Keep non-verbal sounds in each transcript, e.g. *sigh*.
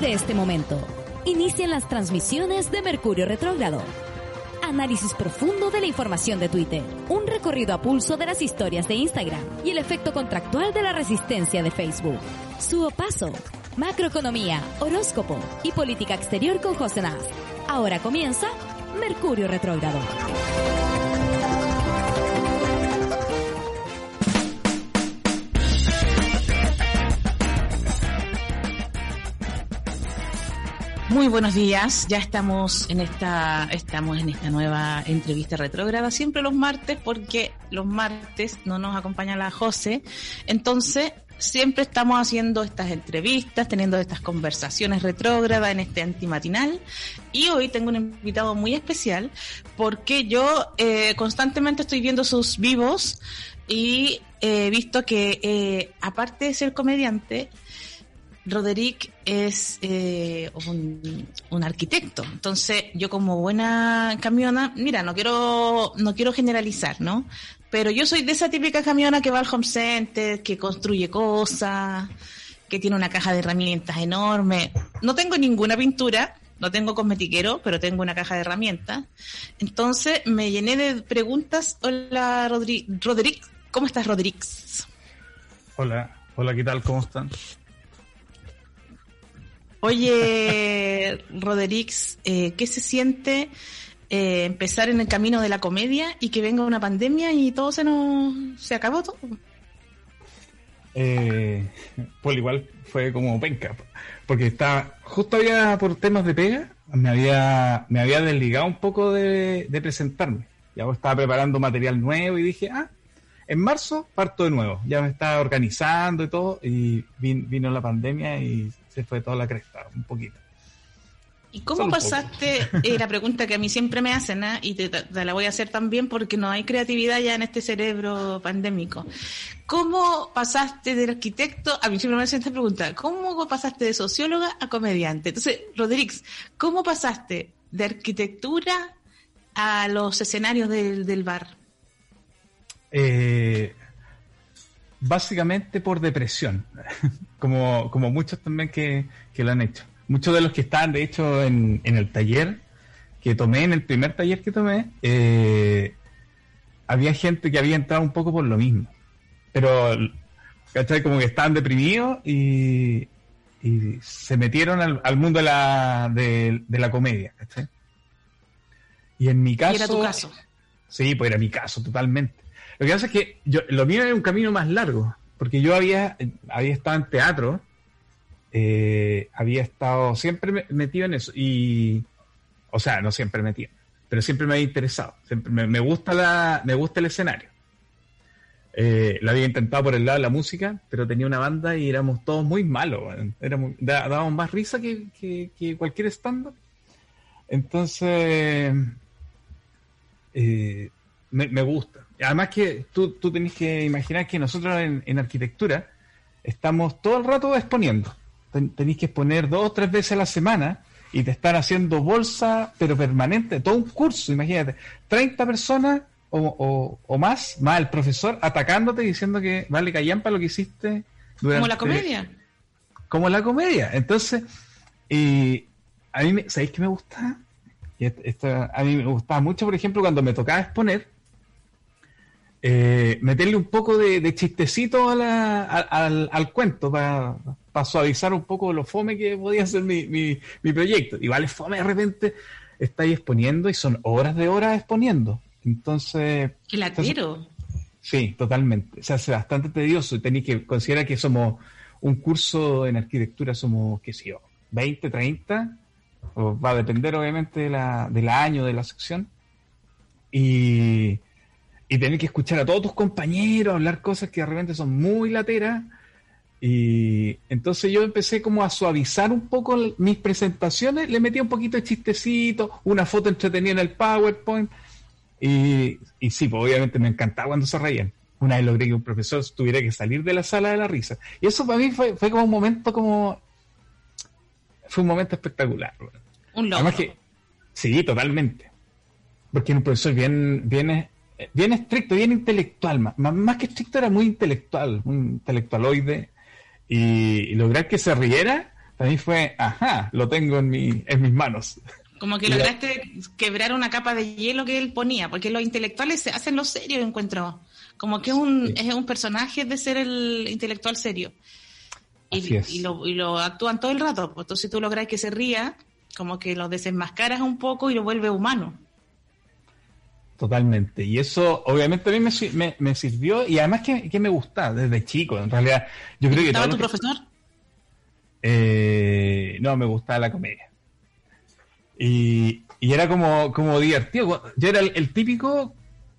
de este momento, inician las transmisiones de Mercurio Retrógrado. Análisis profundo de la información de Twitter, un recorrido a pulso de las historias de Instagram y el efecto contractual de la resistencia de Facebook. Su paso, macroeconomía, horóscopo y política exterior con José Naz. Ahora comienza Mercurio Retrógrado. Muy buenos días, ya estamos en esta, estamos en esta nueva entrevista retrógrada, siempre los martes, porque los martes no nos acompaña la José, entonces siempre estamos haciendo estas entrevistas, teniendo estas conversaciones retrógradas en este antimatinal, y hoy tengo un invitado muy especial, porque yo eh, constantemente estoy viendo sus vivos y he visto que eh, aparte de ser comediante, Roderick es eh, un, arquitecto. Entonces, yo como buena camiona, mira, no quiero, no quiero generalizar, ¿no? Pero yo soy de esa típica camiona que va al home center, que construye cosas, que tiene una caja de herramientas enorme. No tengo ninguna pintura, no tengo cosmetiquero, pero tengo una caja de herramientas. Entonces me llené de preguntas. Hola, Roderick. ¿Cómo estás, Roderick? Hola, hola, ¿qué tal? ¿Cómo están? Oye, Roderix, eh, ¿qué se siente eh, empezar en el camino de la comedia y que venga una pandemia y todo se nos se acabó todo? Eh, pues igual fue como penca, porque estaba justo había por temas de pega, me había me había desligado un poco de, presentarme. Ya estaba preparando material nuevo y dije, ah, en marzo parto de nuevo. Ya me estaba organizando y todo y vino la pandemia y se fue toda la cresta, un poquito. ¿Y cómo pasaste, eh, la pregunta que a mí siempre me hacen, ¿eh? y te, la voy a hacer también porque no hay creatividad ya en este cerebro pandémico? ¿Cómo pasaste del arquitecto, a mí siempre me hacen esta pregunta, ¿cómo pasaste de socióloga a comediante? Entonces, Rodríguez, ¿cómo pasaste de arquitectura a los escenarios del, del bar? Eh, básicamente por depresión, *laughs* como, como muchos también que, lo han hecho. Muchos de los que estaban, de hecho, en, el taller que tomé, en el primer taller que tomé, eh, había gente que había entrado un poco por lo mismo. Pero, ¿cachai? Como que estaban deprimidos y, se metieron al, mundo de la, de, la comedia, ¿cachai? Y en mi caso... ¿Y era tu caso? Sí, pues era mi caso totalmente. Lo que pasa es que yo, lo mío era un camino más largo, porque yo había, había estado en teatro, eh, había estado siempre metido en eso, y, o sea, no siempre metido, pero siempre me había interesado, siempre me, gusta, la, me gusta el escenario. Eh, lo había intentado por el lado de la música, pero tenía una banda y éramos todos muy malos, éramos, dábamos más risa que, cualquier stand Entonces, eh, me, gusta. Además que tú, tú tenés que imaginar que nosotros en, arquitectura estamos todo el rato exponiendo. tenéis que exponer dos o tres veces a la semana y te están haciendo bolsa, pero permanente, todo un curso, imagínate, 30 personas o, o, más, más el profesor atacándote diciendo que vale callampa lo que hiciste. Durante, como la comedia. Como la comedia. Entonces, y a mí, ¿sabéis que me gusta? a mí me gustaba mucho, por ejemplo, cuando me tocaba exponer, eh, meterle un poco de, chistecito al, cuento para suavizar un poco lo fome que podía ser mi, mi, proyecto. Y vale, fome de repente estáis exponiendo y son horas de horas exponiendo. Entonces... Que la tiro. Sí, totalmente. Se hace bastante tedioso y tenéis que considerar que somos un curso en arquitectura, somos, qué sé yo, 20, 30. va a depender obviamente de la, del año de la sección. Y y tener que escuchar a todos tus compañeros hablar cosas que de repente son muy lateras. Y entonces yo empecé como a suavizar un poco mis presentaciones, le metí un poquito de chistecito, una foto entretenida en el PowerPoint. Y, y sí, pues obviamente me encantaba cuando se reían. Una vez logré que un profesor tuviera que salir de la sala de la risa. Y eso para mí fue, fue como un momento como... Fue un momento espectacular. Un logro. que, sí, totalmente. Porque un profesor bien, bien bien estricto, bien intelectual, más, más que estricto era muy intelectual, muy intelectualoide, y, lograr que se riera mí fue, ajá, lo tengo en, mi, en mis manos. Como que lograste quebrar una capa de hielo que él ponía, porque los intelectuales se hacen lo serio, encuentro. Como que un, es un personaje de ser el intelectual serio. Y, y, lo, y lo actúan todo el rato. Pues entonces tú logras que se ría, como que lo desenmascaras un poco y lo vuelve humano. Totalmente. Y eso, obviamente, a mí me, me, sirvió y además que, me gusta desde chico. En realidad, yo creo que. ¿Estaba tu profesor? Eh, no, me gustaba la comedia. Y, era como, como divertido. Yo era el, típico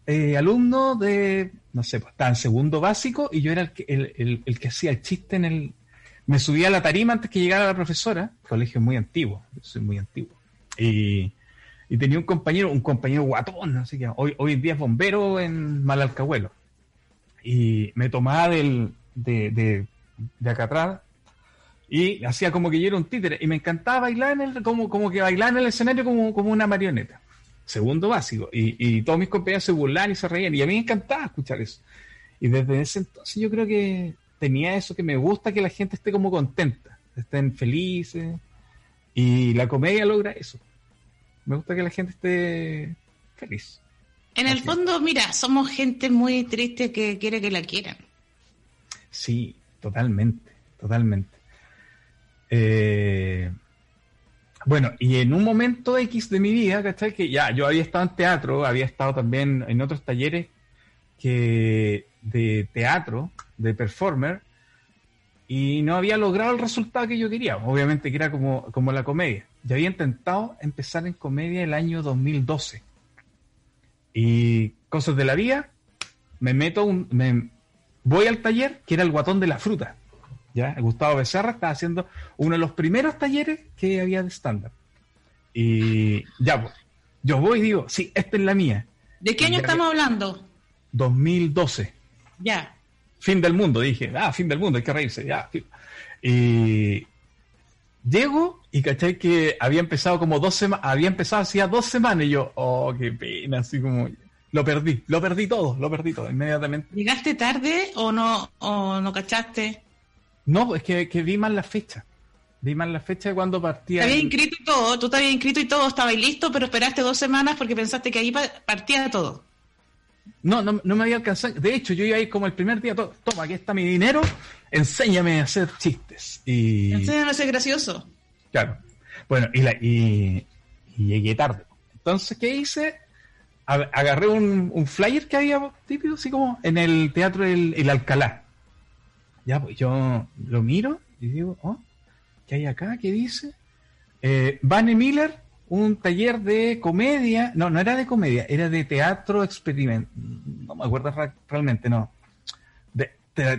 eh, alumno de, no sé, pues estaba en segundo básico y yo era el que, el, el, que hacía el chiste en el... Me subía a la tarima antes que llegara la profesora, colegio muy antiguo, soy muy antiguo. Y, tenía un compañero, un compañero guatón, así que hoy, hoy en día es bombero en Malalcahuelo. Y me tomaba del, de, de, de acá atrás y hacía como que yo era un títere. Y me encantaba bailar en el, como, como que bailar en el escenario como, como una marioneta. Segundo básico. Y, y todos mis compañeros se burlaban y se reían. Y a mí me encantaba escuchar eso. Y desde ese entonces yo creo que tenía eso que me gusta que la gente esté como contenta, estén felices. Y la comedia logra eso. Me gusta que la gente esté feliz. En el fondo, mira, somos gente muy triste que quiere que la quieran. Sí, totalmente, totalmente. Eh, bueno, y en un momento X de mi vida, ¿cachai? Que ya, yo había estado en teatro, había estado también en otros talleres que de teatro, de performer, y no había logrado el resultado que yo quería, obviamente que era como, como la comedia. Yo había intentado empezar en comedia el año 2012. Y cosas de la vida, me meto, un, me, voy al taller que era el guatón de la fruta. ¿ya? Gustavo Becerra estaba haciendo uno de los primeros talleres que había de estándar. Y ya, pues, yo voy y digo, sí, esta es la mía. ¿De qué año estamos hablando? 2012. Ya. Fin del mundo, dije, ah, fin del mundo, hay que reírse, ya. Y llego y caché que había empezado como dos semanas, había empezado hacía dos semanas y yo, oh, qué pena, así como, lo perdí, lo perdí todo, lo perdí todo inmediatamente. ¿Llegaste tarde o no, o no cachaste? No, es que, vi mal la fecha. Vi mal la fecha de cuando partía. Te había inscrito y todo, tú te habías inscrito y todo, estaba listo, pero esperaste dos semanas porque pensaste que ahí partía todo. No, no, no me había alcanzado. De hecho, yo iba a ir como el primer día, toma, aquí está mi dinero, enséñame a hacer chistes. Y... Enséñame a ser gracioso. Claro. Bueno, y, la, y, llegué tarde. Entonces, ¿qué hice? Agarré un, flyer que había típico, así como en el teatro el Alcalá. Ya, pues yo lo miro y digo, oh, ¿qué hay acá? ¿Qué dice? Eh, Miller, un taller de comedia, no, no era de comedia, era de teatro experimental, no me acuerdo realmente, no. De,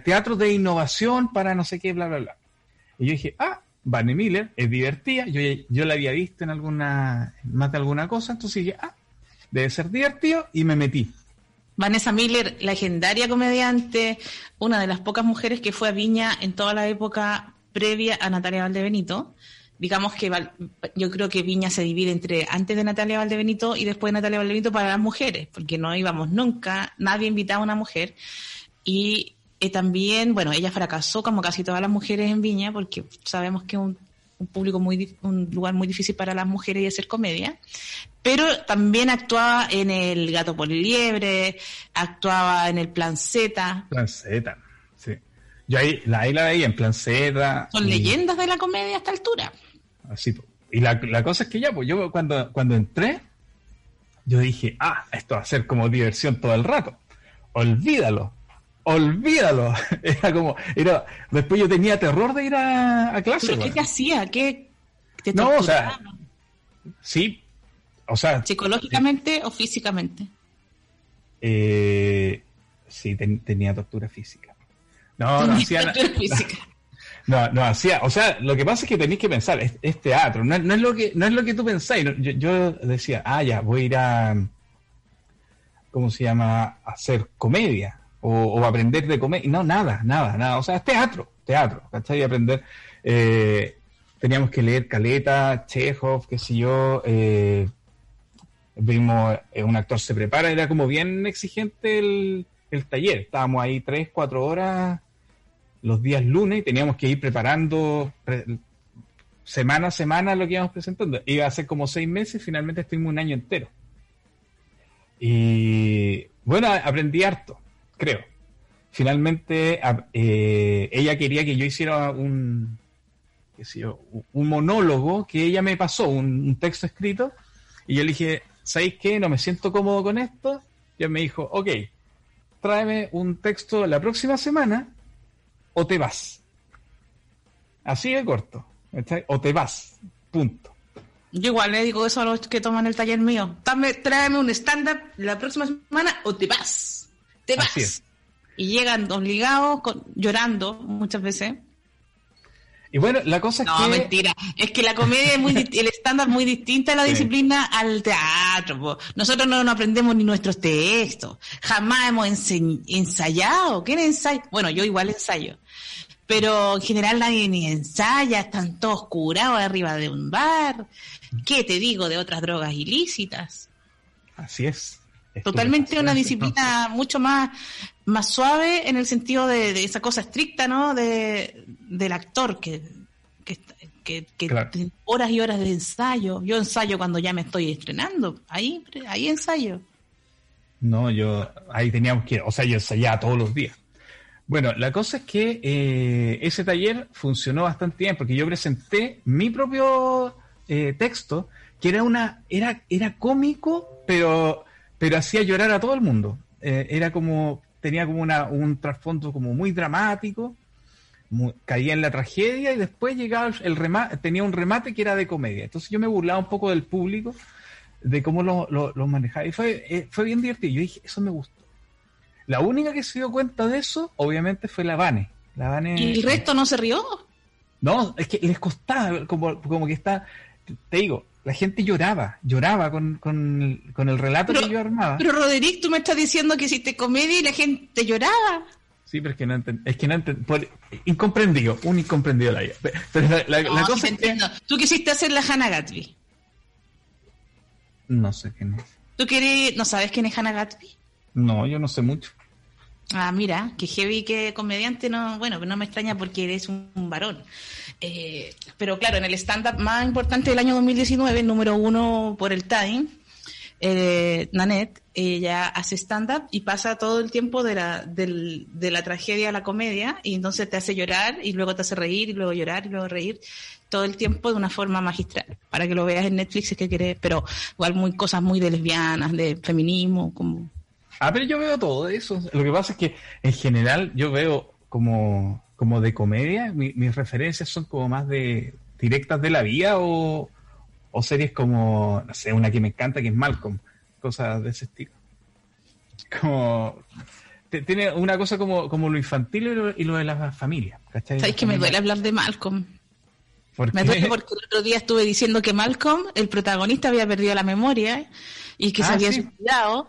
teatro de innovación para no sé qué, bla, bla, bla. Y yo dije, ah, Vane Miller es divertida, yo, yo la había visto en alguna, más de alguna cosa, entonces dije, ah, debe ser divertido y me metí. Vanessa Miller, legendaria comediante, una de las pocas mujeres que fue a Viña en toda la época previa a Natalia Valdebenito. Digamos que yo creo que Viña se divide entre antes de Natalia Valdebenito y después de Natalia Valdebenito para las mujeres, porque no íbamos nunca, nadie invitaba a una mujer. Y eh, también, bueno, ella fracasó como casi todas las mujeres en Viña, porque sabemos que un un público muy, un lugar muy difícil para las mujeres y hacer comedia, pero también actuaba en el Gato por Liebre, actuaba en el Plan Z. Plan Z, sí. Yo ahí la, ahí la veía en Plan Z. Son leyendas de la comedia a esta altura. Así, y la, la cosa es que ya, pues yo cuando, cuando entré, yo dije, ah, esto va a ser como diversión todo el rato. Olvídalo olvídalo. *laughs* Era como, era, después yo tenía terror de ir a, clase. ¿Qué te hacía? ¿Qué te No, o sea, sí, o sea. ¿Psicológicamente o físicamente? Eh, sí, tenía tortura física. No, no hacía *laughs* física. No, no hacía, o sea, lo que pasa es que tenéis que pensar, es, teatro, no, es lo que, no es lo que tú pensáis. Yo, yo, decía, ah, ya, voy a ir a, ¿cómo se llama? A hacer comedia o, aprender de comer. No, nada, nada, nada. O sea, es teatro, teatro, ¿cachai? Aprender. Eh, teníamos que leer Caleta, Chekhov, qué sé yo. Eh, vimos, eh, un actor se prepara, era como bien exigente el, el taller. Estábamos ahí tres, cuatro horas los días lunes y teníamos que ir preparando, semana a semana lo que íbamos presentando. Iba a ser como seis meses, finalmente estuvimos un año entero. Y bueno, aprendí harto, creo. Finalmente, eh, ella quería que yo hiciera un, un monólogo que ella me pasó, un, texto escrito, y yo le dije, ¿sabéis qué? No me siento cómodo con esto. Y me dijo, ok, tráeme un texto la próxima semana o te vas. Así de corto. O te vas. Punto. Yo igual le digo eso a los que toman el taller mío. tráeme un stand-up la próxima semana o te vas. Te vas. Y llegan obligados, llorando muchas veces. Y bueno, la cosa es que. No, mentira. Es que la comedia es muy. el estándar muy distinta a la disciplina al teatro. Nosotros no, aprendemos ni nuestros textos. Jamás hemos ensayado. ¿Quién ensaya? Bueno, yo igual ensayo. Pero en general nadie ni ensaya. Están todos curados arriba de un bar. ¿Qué te digo de otras drogas ilícitas? Así es. Totalmente una disciplina mucho más, más suave en el sentido de, esa cosa estricta, ¿no? De, del actor que, que, que, horas y horas de ensayo. Yo ensayo cuando ya me estoy estrenando. Ahí, ahí ensayo. No, yo ahí teníamos que, o sea, yo ensayaba todos los días. Bueno, la cosa es que eh, ese taller funcionó bastante bien porque yo presenté mi propio eh, texto que era una, era, era cómico, pero pero hacía llorar a todo el mundo. Eh, era como, tenía como una, un trasfondo como muy dramático, caía en la tragedia y después llegaba el remate, tenía un remate que era de comedia. Entonces yo me burlaba un poco del público, de cómo lo, lo, manejaba. Y fue, eh, fue bien divertido. Yo dije, eso me gustó. La única que se dio cuenta de eso, obviamente, fue la Vane. La Vane ¿Y el resto no se rió? No, es que les costaba, como, como que está, te digo, la gente lloraba, lloraba con, el relato que yo armaba. Pero Roderick, tú me estás diciendo que hiciste comedia y la gente lloraba. Sí, pero es que no entendí, es que no incomprendido, un incomprendido la vida. Pero la, cosa es que... ¿Tú quisiste hacer la Hannah Gatsby? No sé quién es. ¿Tú quieres, no sabes quién es Hannah Gatsby? No, yo no sé mucho. Ah, mira, que heavy que comediante no, bueno, no me extraña porque eres un varón. Eh, pero claro, en el stand-up más importante del año 2019, número uno por el Time, eh, Nanette, ella hace stand-up y pasa todo el tiempo de la, de la tragedia a la comedia y entonces te hace llorar y luego te hace reír y luego llorar y luego reír todo el tiempo de una forma magistral para que lo veas en Netflix es que quieres, pero igual muy cosas muy de lesbianas, de feminismo, como... Ah, pero yo veo todo eso. Lo que pasa es que en general yo veo como como de comedia, mis referencias son como más de directas de la vida o, series como, no sé, una que me encanta que es Malcolm, cosas de ese estilo. Como tiene una cosa como, como lo infantil y lo, de la familia. ¿Sabes que me duele hablar de Malcolm? me duele porque el otro día estuve diciendo que Malcolm, el protagonista, había perdido la memoria y que se ah, había suicidado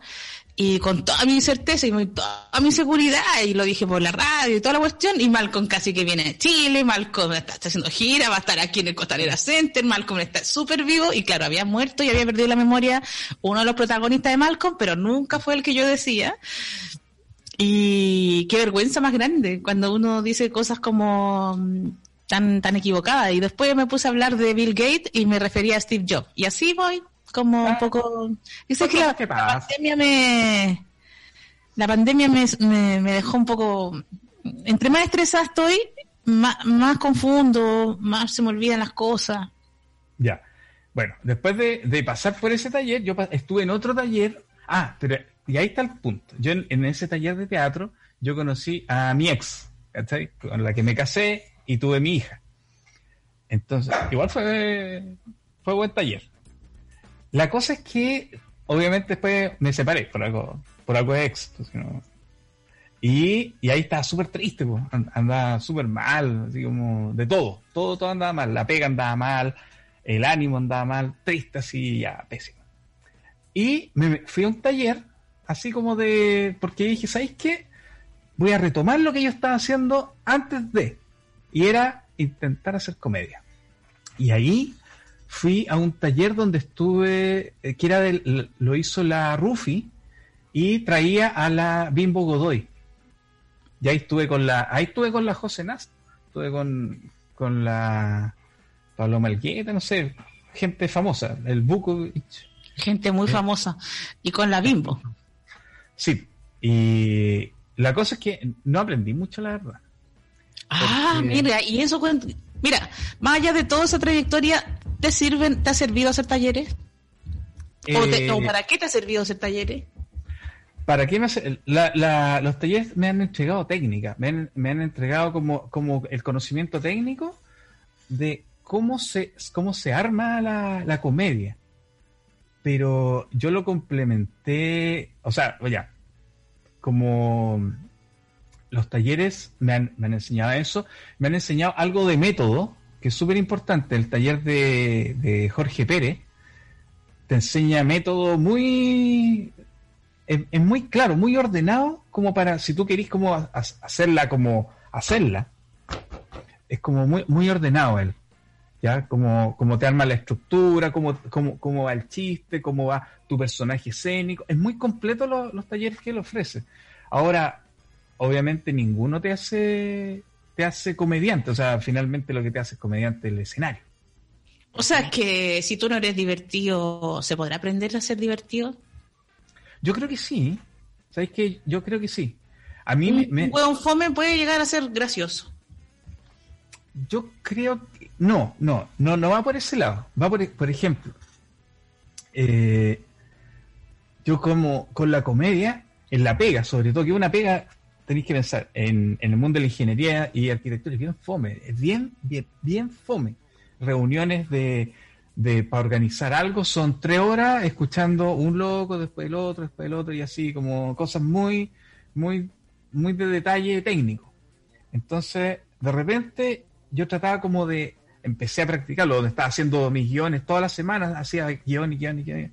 y con toda mi certeza y con toda mi seguridad, y lo dije por la radio y toda la cuestión, y Malcolm casi que viene de Chile, Malcolm está, haciendo gira, va a estar aquí en el Costanera Center, Malcolm está súper vivo, y claro, había muerto y había perdido la memoria uno de los protagonistas de Malcolm, pero nunca fue el que yo decía. Y qué vergüenza más grande cuando uno dice cosas como mm, tan, tan equivocadas. Y después me puse a hablar de Bill Gates y me refería a Steve Jobs. Y así voy como un ah. poco... Dice que la, pandemia me... La pandemia me, me, dejó un poco... Entre más estresada estoy, más, más confundo, más se me olvidan las cosas. Ya. Bueno, después de, pasar por ese taller, yo estuve en otro taller. Ah, pero y ahí está el punto. Yo en, ese taller de teatro, yo conocí a mi ex, Con la que me casé y tuve mi hija. Entonces, igual fue, fue buen taller. La cosa es que, obviamente, después me separé por algo, por algo ex. Pues, y, y, ahí estaba súper triste, pues. andaba súper mal, así como de todo, todo, todo andaba mal. La pega andaba mal, el ánimo andaba mal, triste así, ya, pésimo. Y me fui a un taller, así como de, porque dije, ¿sabéis qué? Voy a retomar lo que yo estaba haciendo antes de, y era intentar hacer comedia. Y ahí fui a un taller donde estuve, eh, que era del, lo hizo la Rufi y traía a la Bimbo Godoy. Y ahí estuve con la, ahí estuve con la José Nast, estuve con, con la, Pablo Malgueta, no sé, gente famosa, el Buco. Gente muy famosa. Y con la Bimbo. Sí, y la cosa es que no aprendí mucho, la verdad. Ah, mira, y eso Mira, más allá de toda esa trayectoria, ¿te sirven, te ha servido hacer talleres? ¿O, eh, para qué te ha servido hacer talleres? ¿Para qué me hace, los talleres me han entregado técnica, me han, entregado como, como el conocimiento técnico de cómo se, cómo se arma la, la comedia. Pero yo lo complementé, o sea, oye, como los talleres me han, enseñado eso, me han enseñado algo de método, que es súper importante. El taller de, Jorge Pérez te enseña método muy... Es, muy claro, muy ordenado, como para, si tú querís como hacerla como hacerla, es como muy, muy ordenado él. ¿Ya? Como, como te arma la estructura, cómo, cómo, va el chiste, cómo va tu personaje escénico. Es muy completo los talleres que él ofrece. Ahora, obviamente ninguno te hace te hace comediante, o sea, finalmente lo que te hace es comediante el escenario. O sea, que si tú no eres divertido, ¿se podrá aprender a ser divertido? Yo creo que sí. ¿Sabes qué? Yo creo que sí. A mí un, me, un fome puede llegar a ser gracioso. Yo creo que no, no, no, no va por ese lado. Va por, por ejemplo, eh, yo como con la comedia, en la pega, sobre todo, que una pega tenéis que pensar en, el mundo de la ingeniería y arquitectura, es bien fome, es bien, bien, bien fome. Reuniones de, de para organizar algo son tres horas escuchando un loco, después el otro, después el otro, y así como cosas muy, muy, muy de detalle técnico. Entonces, de repente, yo trataba como de, empecé a practicarlo, donde estaba haciendo mis guiones todas las semanas, hacía guion y guion y guion.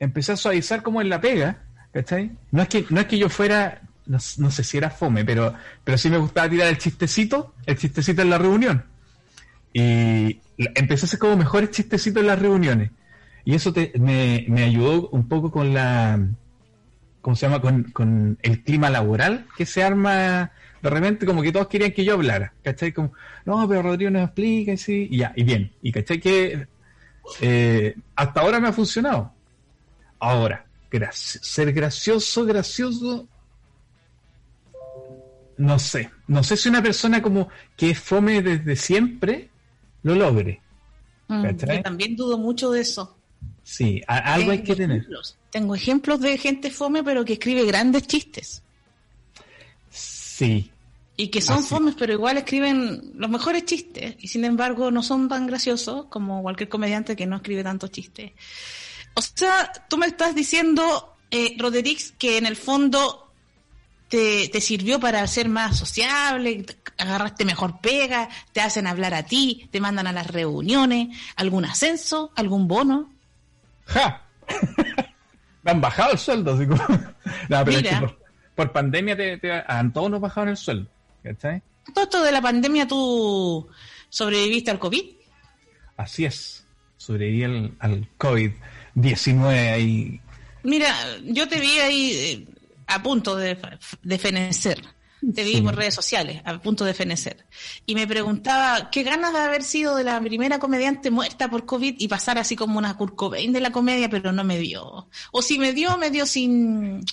Empecé a suavizar como en la pega, ¿cachai? No es que, no es que yo fuera no, sé si era fome, pero, pero sí me gustaba tirar el chistecito, el chistecito en la reunión. Y empecé a hacer como mejores chistecitos en las reuniones. Y eso me, ayudó un poco con la, ¿cómo se llama? Con, el clima laboral que se arma de repente, como que todos querían que yo hablara, ¿cachai? Como, no, pero Rodrigo nos explica y sí, y ya, y bien. Y ¿cachai? Que eh, hasta ahora me ha funcionado. Ahora, ser gracioso, gracioso, no sé. No sé si una persona como que es fome desde siempre lo logre. Mm, yo también dudo mucho de eso. Sí, algo hay que tener. Tengo ejemplos de gente fome, pero que escribe grandes chistes. Sí. Y que son fomes, pero igual escriben los mejores chistes. Y sin embargo, no son tan graciosos como cualquier comediante que no escribe tantos chistes. O sea, tú me estás diciendo, eh, Roderix, que en el fondo te, sirvió para ser más sociable, agarraste mejor pega, te hacen hablar a ti, te mandan a las reuniones, algún ascenso, algún bono. ¡Ja! *laughs* Me han bajado el sueldo, así como... *laughs* no, pero por, pandemia te, a todos nos bajaron el sueldo, ¿cachai? Todo esto de la pandemia tú sobreviviste al COVID. Así es, sobreviví al, al COVID-19 ahí. Mira, yo te vi ahí eh, a punto de, de fenecer. Te vi por redes sociales, a punto de fenecer. Y me preguntaba, ¿qué ganas de haber sido de la primera comediante muerta por COVID y pasar así como una Kurt de la comedia, pero no me dio. O si me dio, me dio sin,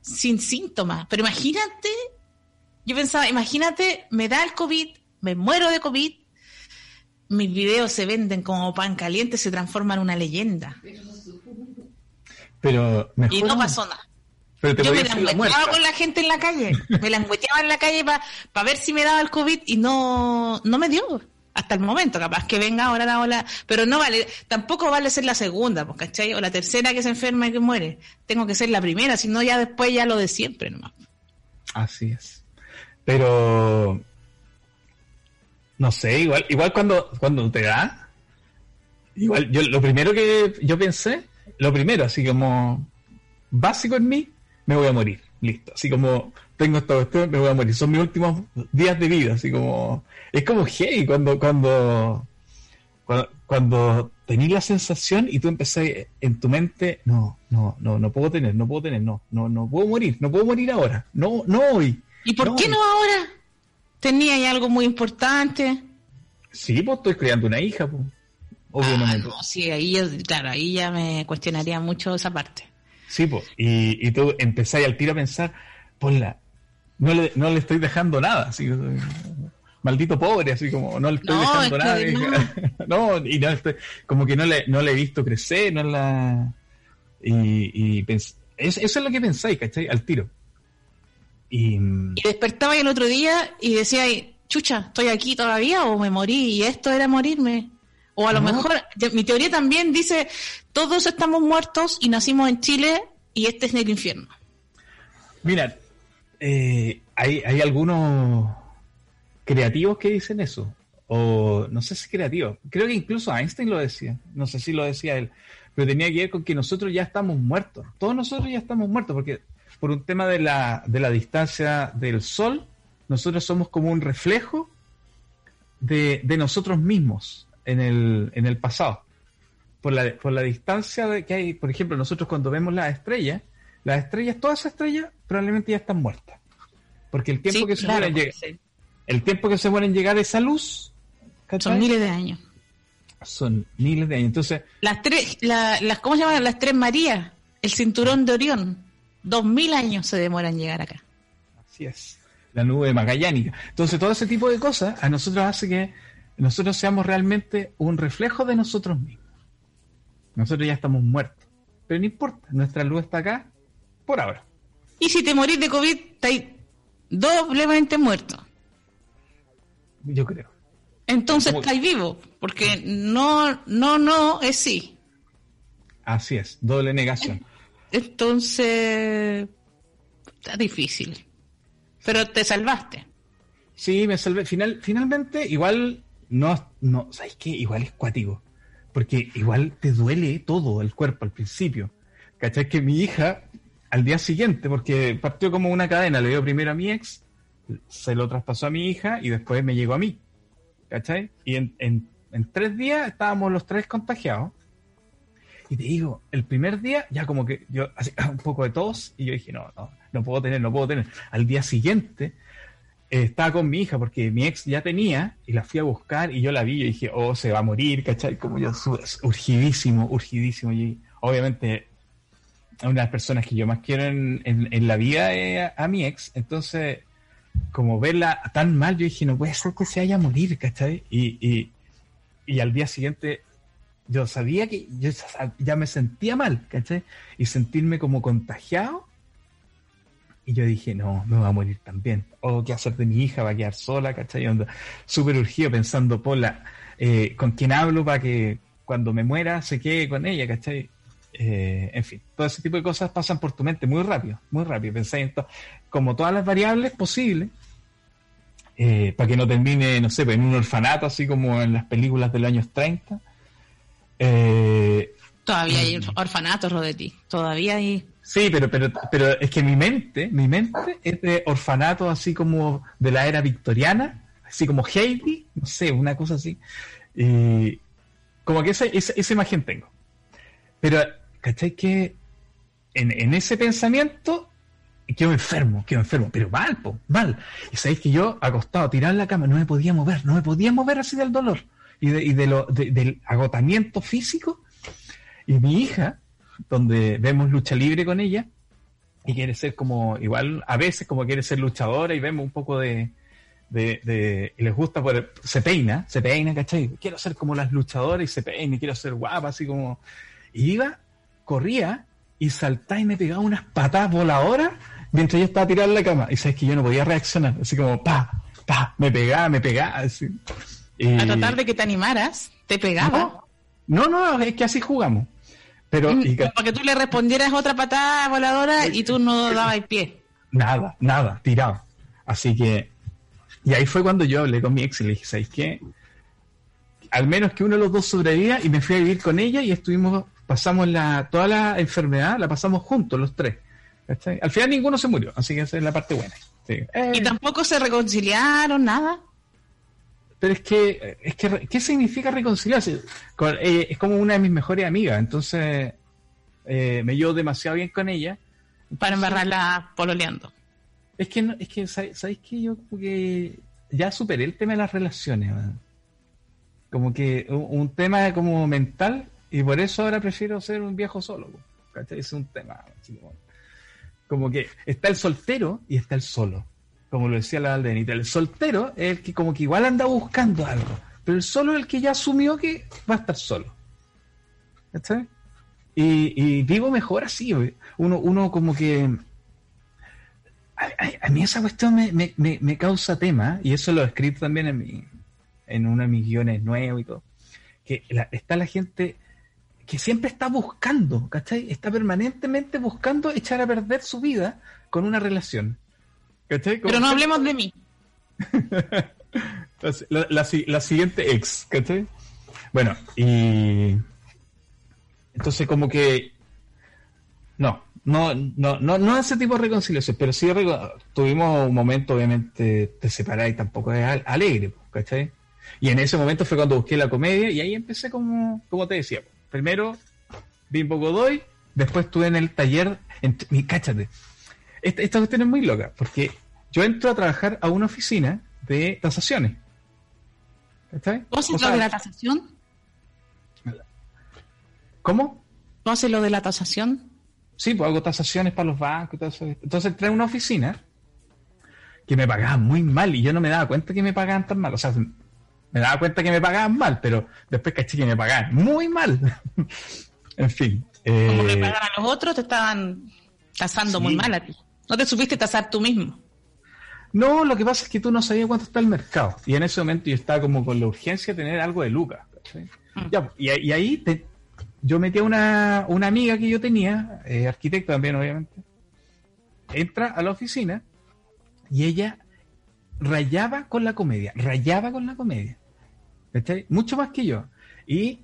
sin síntomas. Pero imagínate, yo pensaba, imagínate, me da el COVID, me muero de COVID, mis videos se venden como pan caliente, se transforman en una leyenda. Pero y no pasó nada. Yo me langueteaba con la gente en la calle. Me langueteaba en la calle para ver si me daba el COVID y no, no me dio. Hasta el momento, capaz que venga ahora la ola. Pero no vale, tampoco vale ser la segunda, pues, ¿cachai? O la tercera que se enferma y que muere. Tengo que ser la primera, si no ya después ya lo de siempre nomás. Así es. Pero no sé, igual, igual cuando, cuando te da, igual yo lo primero que yo pensé, lo primero, así como básico en mí, me voy a morir. Listo. Así como tengo esto, esto, me voy a morir. Son mis últimos días de vida. Así como. Es como hey cuando, cuando, cuando, cuando tenés la sensación y tú empezás en tu mente, no, no, no, no puedo tener, no puedo tener, no, no, no puedo morir, no puedo morir ahora, no, no hoy. ¿Y por qué no ahora? ¿Tenía ahí algo muy importante? Sí, pues estoy creando una hija, pues. Ah, no, sí, ahí, claro, ahí ya me cuestionaría mucho esa parte. Sí, pues, y, y tú empezáis al tiro a pensar, ponla, no le, no le estoy dejando nada, así, maldito pobre, así como, no le estoy dejando nada. *laughs* no. y no estoy, como que no le, no le he visto crecer, no la... Y, y eso es lo que pensáis, ¿cachai? Al tiro. Y, y despertaba el otro día y decía, chucha, ¿estoy aquí todavía o me morí? Y esto era morirme. O a lo mejor, mi teoría también dice, todos estamos muertos y nacimos en Chile y este es el infierno. Mira, eh, hay, hay algunos creativos que dicen eso. O no sé si es creativo. Creo que incluso Einstein lo decía. No sé si lo decía él. Pero tenía que ver con que nosotros ya estamos muertos. Todos nosotros ya estamos muertos porque por un tema de la, de la distancia del Sol, nosotros somos como un reflejo de, de nosotros mismos en el, en el pasado. Por la, por la distancia de que hay, por ejemplo, nosotros cuando vemos las estrellas, las estrellas, todas esas estrellas probablemente ya están muertas. Porque el tiempo que se mueren llegar, el tiempo que se mueren llegar esa luz son miles de años. Son miles de años. Entonces, las tres, las, ¿cómo se llaman? Las tres Marías, el cinturón de Orión, dos mil años se demoran en llegar acá. Así es. La nube magallánica. Entonces, todo ese tipo de cosas a nosotros hace que nosotros seamos realmente un reflejo de nosotros mismos. Nosotros ya estamos muertos. Pero no importa, nuestra luz está acá por ahora. Y si te morís de COVID, estáis doblemente muerto. Yo creo. Entonces estáis vivo, porque no, no, no es sí. Así es, doble negación. Entonces, está difícil. Pero te salvaste. Sí, me salvé. Final, finalmente, igual no, no, ¿sabes qué? Igual es cuático. Porque igual te duele todo el cuerpo al principio. ¿Cachai? Que mi hija, al día siguiente, porque partió como una cadena, le dio primero a mi ex, se lo traspasó a mi hija y después me llegó a mí. ¿Cachai? Y en, en, tres días estábamos los tres contagiados. Y te digo, el primer día ya como que yo, así, *laughs* un poco de tos, y yo dije, no, no, no puedo tener, no puedo tener. Al día siguiente estaba con mi hija porque mi ex ya tenía y la fui a buscar y yo la vi y dije, oh, se va a morir, ¿cachai? Como yo, urgidísimo, urgidísimo. Y obviamente, una de las personas que yo más quiero en, en, la vida es a, mi ex, entonces, como verla tan mal, yo dije, no puede ser que se vaya a morir, ¿cachai? Y, y, y al día siguiente yo sabía que yo ya me sentía mal, ¿cachai? Y sentirme como contagiado y yo dije, no, me va a morir también. O qué hacer de mi hija, va a quedar sola, ¿cachai? Súper urgido pensando, Pola, eh, ¿con quién hablo para que cuando me muera se quede con ella, ¿cachai? Eh, en fin, todo ese tipo de cosas pasan por tu mente muy rápido, muy rápido. Pensáis en como todas las variables posibles, eh, para que no termine, no sé, en un orfanato, así como en las películas de los años 30. Todavía hay orfanatos, Rodetti. Todavía hay Sí, pero, pero, pero es que mi mente, mi mente es de orfanato así como de la era victoriana, así como Heidi, no sé, una cosa así. Y como que esa, esa, imagen tengo. Pero, ¿cachai? Que en, ese pensamiento quedo enfermo, quedo enfermo, pero mal, po, mal. Y sabéis que yo, acostado, tirado en la cama, no me podía mover, no me podía mover así del dolor y, de, y de lo, del agotamiento físico. Y mi hija, donde vemos lucha libre con ella y quiere ser como, igual a veces como quiere ser luchadora y vemos un poco de, de, y les gusta, por, se peina, se peina, ¿cachai? Quiero ser como las luchadoras y se peina, y quiero ser guapa, así como... Y iba, corría y saltaba y me pegaba unas patadas voladoras mientras yo estaba tirado en la cama. Y sabes que yo no podía reaccionar, así como, pa, pa, me pegaba, me pegaba. Así. A tratar de que te animaras, te pegaba. no, no, es que así jugamos. Pero, mm, Para que tú le respondieras otra patada voladora y tú no dabas el pie. Nada, nada, tirado. Así que, y ahí fue cuando yo hablé con mi ex y le dije, ¿sabes qué? Al menos que uno de los dos sobreviva y me fui a vivir con ella y estuvimos, pasamos la, toda la enfermedad, la pasamos juntos los tres. Al final ninguno se murió, así que esa es la parte buena. ¿Y tampoco se reconciliaron, nada? Pero es que, es que, ¿qué significa reconciliarse? Eh, es como una de mis mejores amigas, entonces eh, me llevo demasiado bien con ella. Para embarrarla pololeando. Es que, es que ¿sabéis que yo como que ya superé el tema de las relaciones? Como que un, tema como mental y por eso ahora prefiero ser un viejo solo. ¿cachai? Es un tema. Como que está el soltero y está el solo. Como lo decía la Aldenita. El soltero es el que como que igual anda buscando algo. Pero el solo es el que ya asumió que va a estar solo. ¿Cachai? Y, vivo mejor así. Uno, uno como que... A, mí esa cuestión me, me, causa tema, y eso lo he escrito también en, mi, en uno de mis guiones nuevos y todo, que está la gente que siempre está buscando, ¿cachai? Está permanentemente buscando echar a perder su vida con una relación. ¿Cachai? Pero no hablemos de mí. *laughs* la, la, siguiente ex, ¿cachai? Bueno, y entonces como que no, no, no, no, no ese tipo de reconciliación, pero sí tuvimos un momento obviamente de separar y tampoco es alegre, ¿cachai? Y en ese momento fue cuando busqué la comedia y ahí empecé como, como te decía, primero Bimbo Godoy, después estuve en el taller, en, cáchate, esta, esta cuestión es muy loca, porque yo entro a trabajar a una oficina de tasaciones. ¿Está ¿Tú haces lo de la tasación? ¿Cómo? ¿Tú haces lo de la tasación? Sí, pues hago tasaciones para los bancos y todo eso. Entonces entré a una oficina que me pagaban muy mal y yo no me daba cuenta que me pagaban tan mal. O sea, me daba cuenta que me pagaban mal, pero después caché que me pagaban muy mal. *laughs* en fin. Eh... Como le pagaban a los otros, te estaban tasando muy mal a ti. No te supiste tasar tú mismo. No, lo que pasa es que tú no sabías cuánto está el mercado. Y en ese momento yo estaba como con la urgencia de tener algo de lucas. Mm. y, ahí yo metí a una, una, amiga que yo tenía, eh, arquitecta también, obviamente. Entra a la oficina y ella rayaba con la comedia, rayaba con la comedia. Mucho más que yo. Y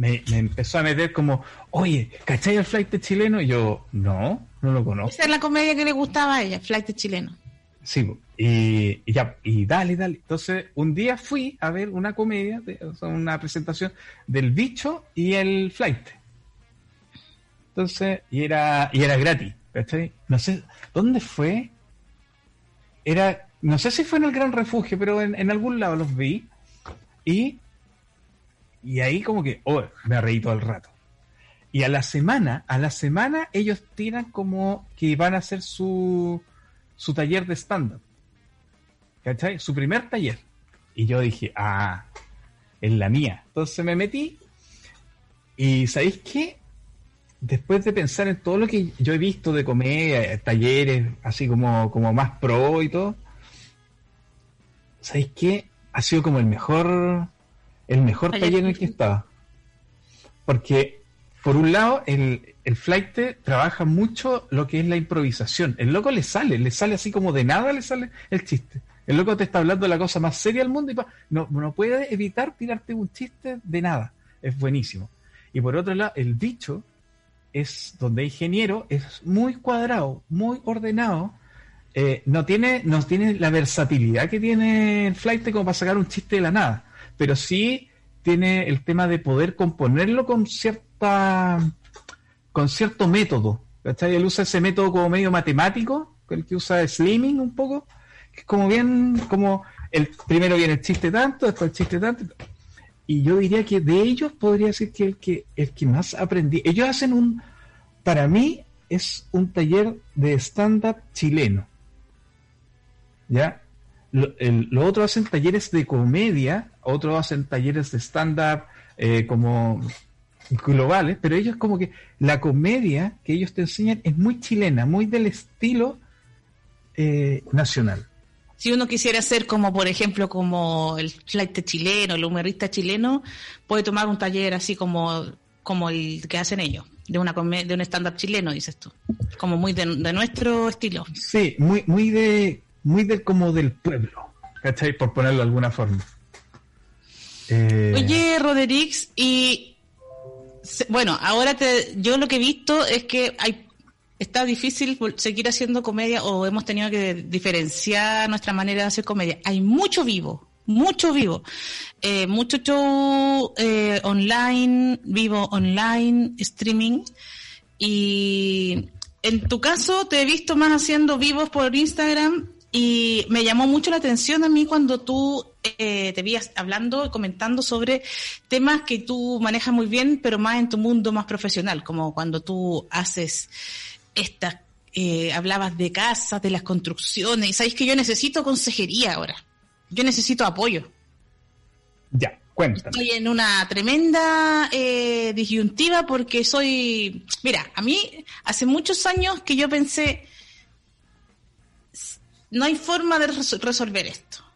me, empezó a meter como, oye, ¿cachai el flight chileno? Y yo, no, no lo conozco. Esa es la comedia que le gustaba a ella, flight chileno. Sí, y, ya, y dale, dale. Entonces, un día fui a ver una comedia, una presentación del bicho y el flight. Entonces, y era, y era gratis, ¿cachai? No sé, ¿dónde fue? Era no sé si fue en el Gran Refugio, pero en, algún lado los vi. Y, y ahí como que, oh, me reí todo el rato. Y a la semana, a la semana ellos tiran como que van a hacer su, su taller de stand-up. ¿Cachai? Su primer taller. Y yo dije, ah, es la mía. Entonces me metí. Y ¿sabéis qué? Después de pensar en todo lo que yo he visto de comedia, talleres, así como, como más pro y todo, ¿sabéis qué? Ha sido como el mejor, el mejor taller en el que estaba. Porque, por un lado, el, el flight trabaja mucho lo que es la improvisación. El loco le sale, le sale así como de nada, le sale el chiste. El loco te está hablando de la cosa más seria del mundo y no, no puede evitar tirarte un chiste de nada. Es buenísimo. Y por otro lado, el bicho es donde ingeniero es muy cuadrado, muy ordenado eh, no, tiene, no tiene la versatilidad que tiene el flight como para sacar un chiste de la nada, pero sí tiene el tema de poder componerlo con cierta con cierto método. ¿cachai? Él usa ese método como medio matemático, el que usa slimming un poco, que es como bien, como el primero viene el chiste tanto, después el chiste tanto. Y yo diría que de ellos podría decir que el que, el que más aprendí. Ellos hacen un, para mí, es un taller de stand-up chileno. ¿ya? Lo, otros hacen talleres de comedia, otros hacen talleres de stand-up eh, como globales, pero ellos como que la comedia que ellos te enseñan es muy chilena, muy del estilo eh, nacional. Si uno quisiera ser como, por ejemplo, como el flight chileno, el humorista chileno, puede tomar un taller así como, como el que hacen ellos, de una de un stand-up chileno, dices tú, como muy de, de nuestro estilo. Sí, muy, muy de muy del como del pueblo, ¿cachai? Por ponerlo de alguna forma. Eh, Oye, Roderix, y bueno, ahora te, yo lo que he visto es que hay está difícil seguir haciendo comedia o hemos tenido que diferenciar nuestra manera de hacer comedia. Hay mucho vivo, mucho vivo, eh, mucho show eh, online, vivo online, streaming. Y en tu caso te he visto más haciendo vivos por Instagram y me llamó mucho la atención a mí cuando tú eh, te vi hablando y comentando sobre temas que tú manejas muy bien, pero más en tu mundo más profesional, como cuando tú haces estas, eh, hablabas de casas, de las construcciones, y sabéis que yo necesito consejería ahora, yo necesito apoyo. Ya, cuéntame. Estoy en una tremenda eh, disyuntiva porque soy, mira, a mí hace muchos años que yo pensé, no hay forma de resolver esto.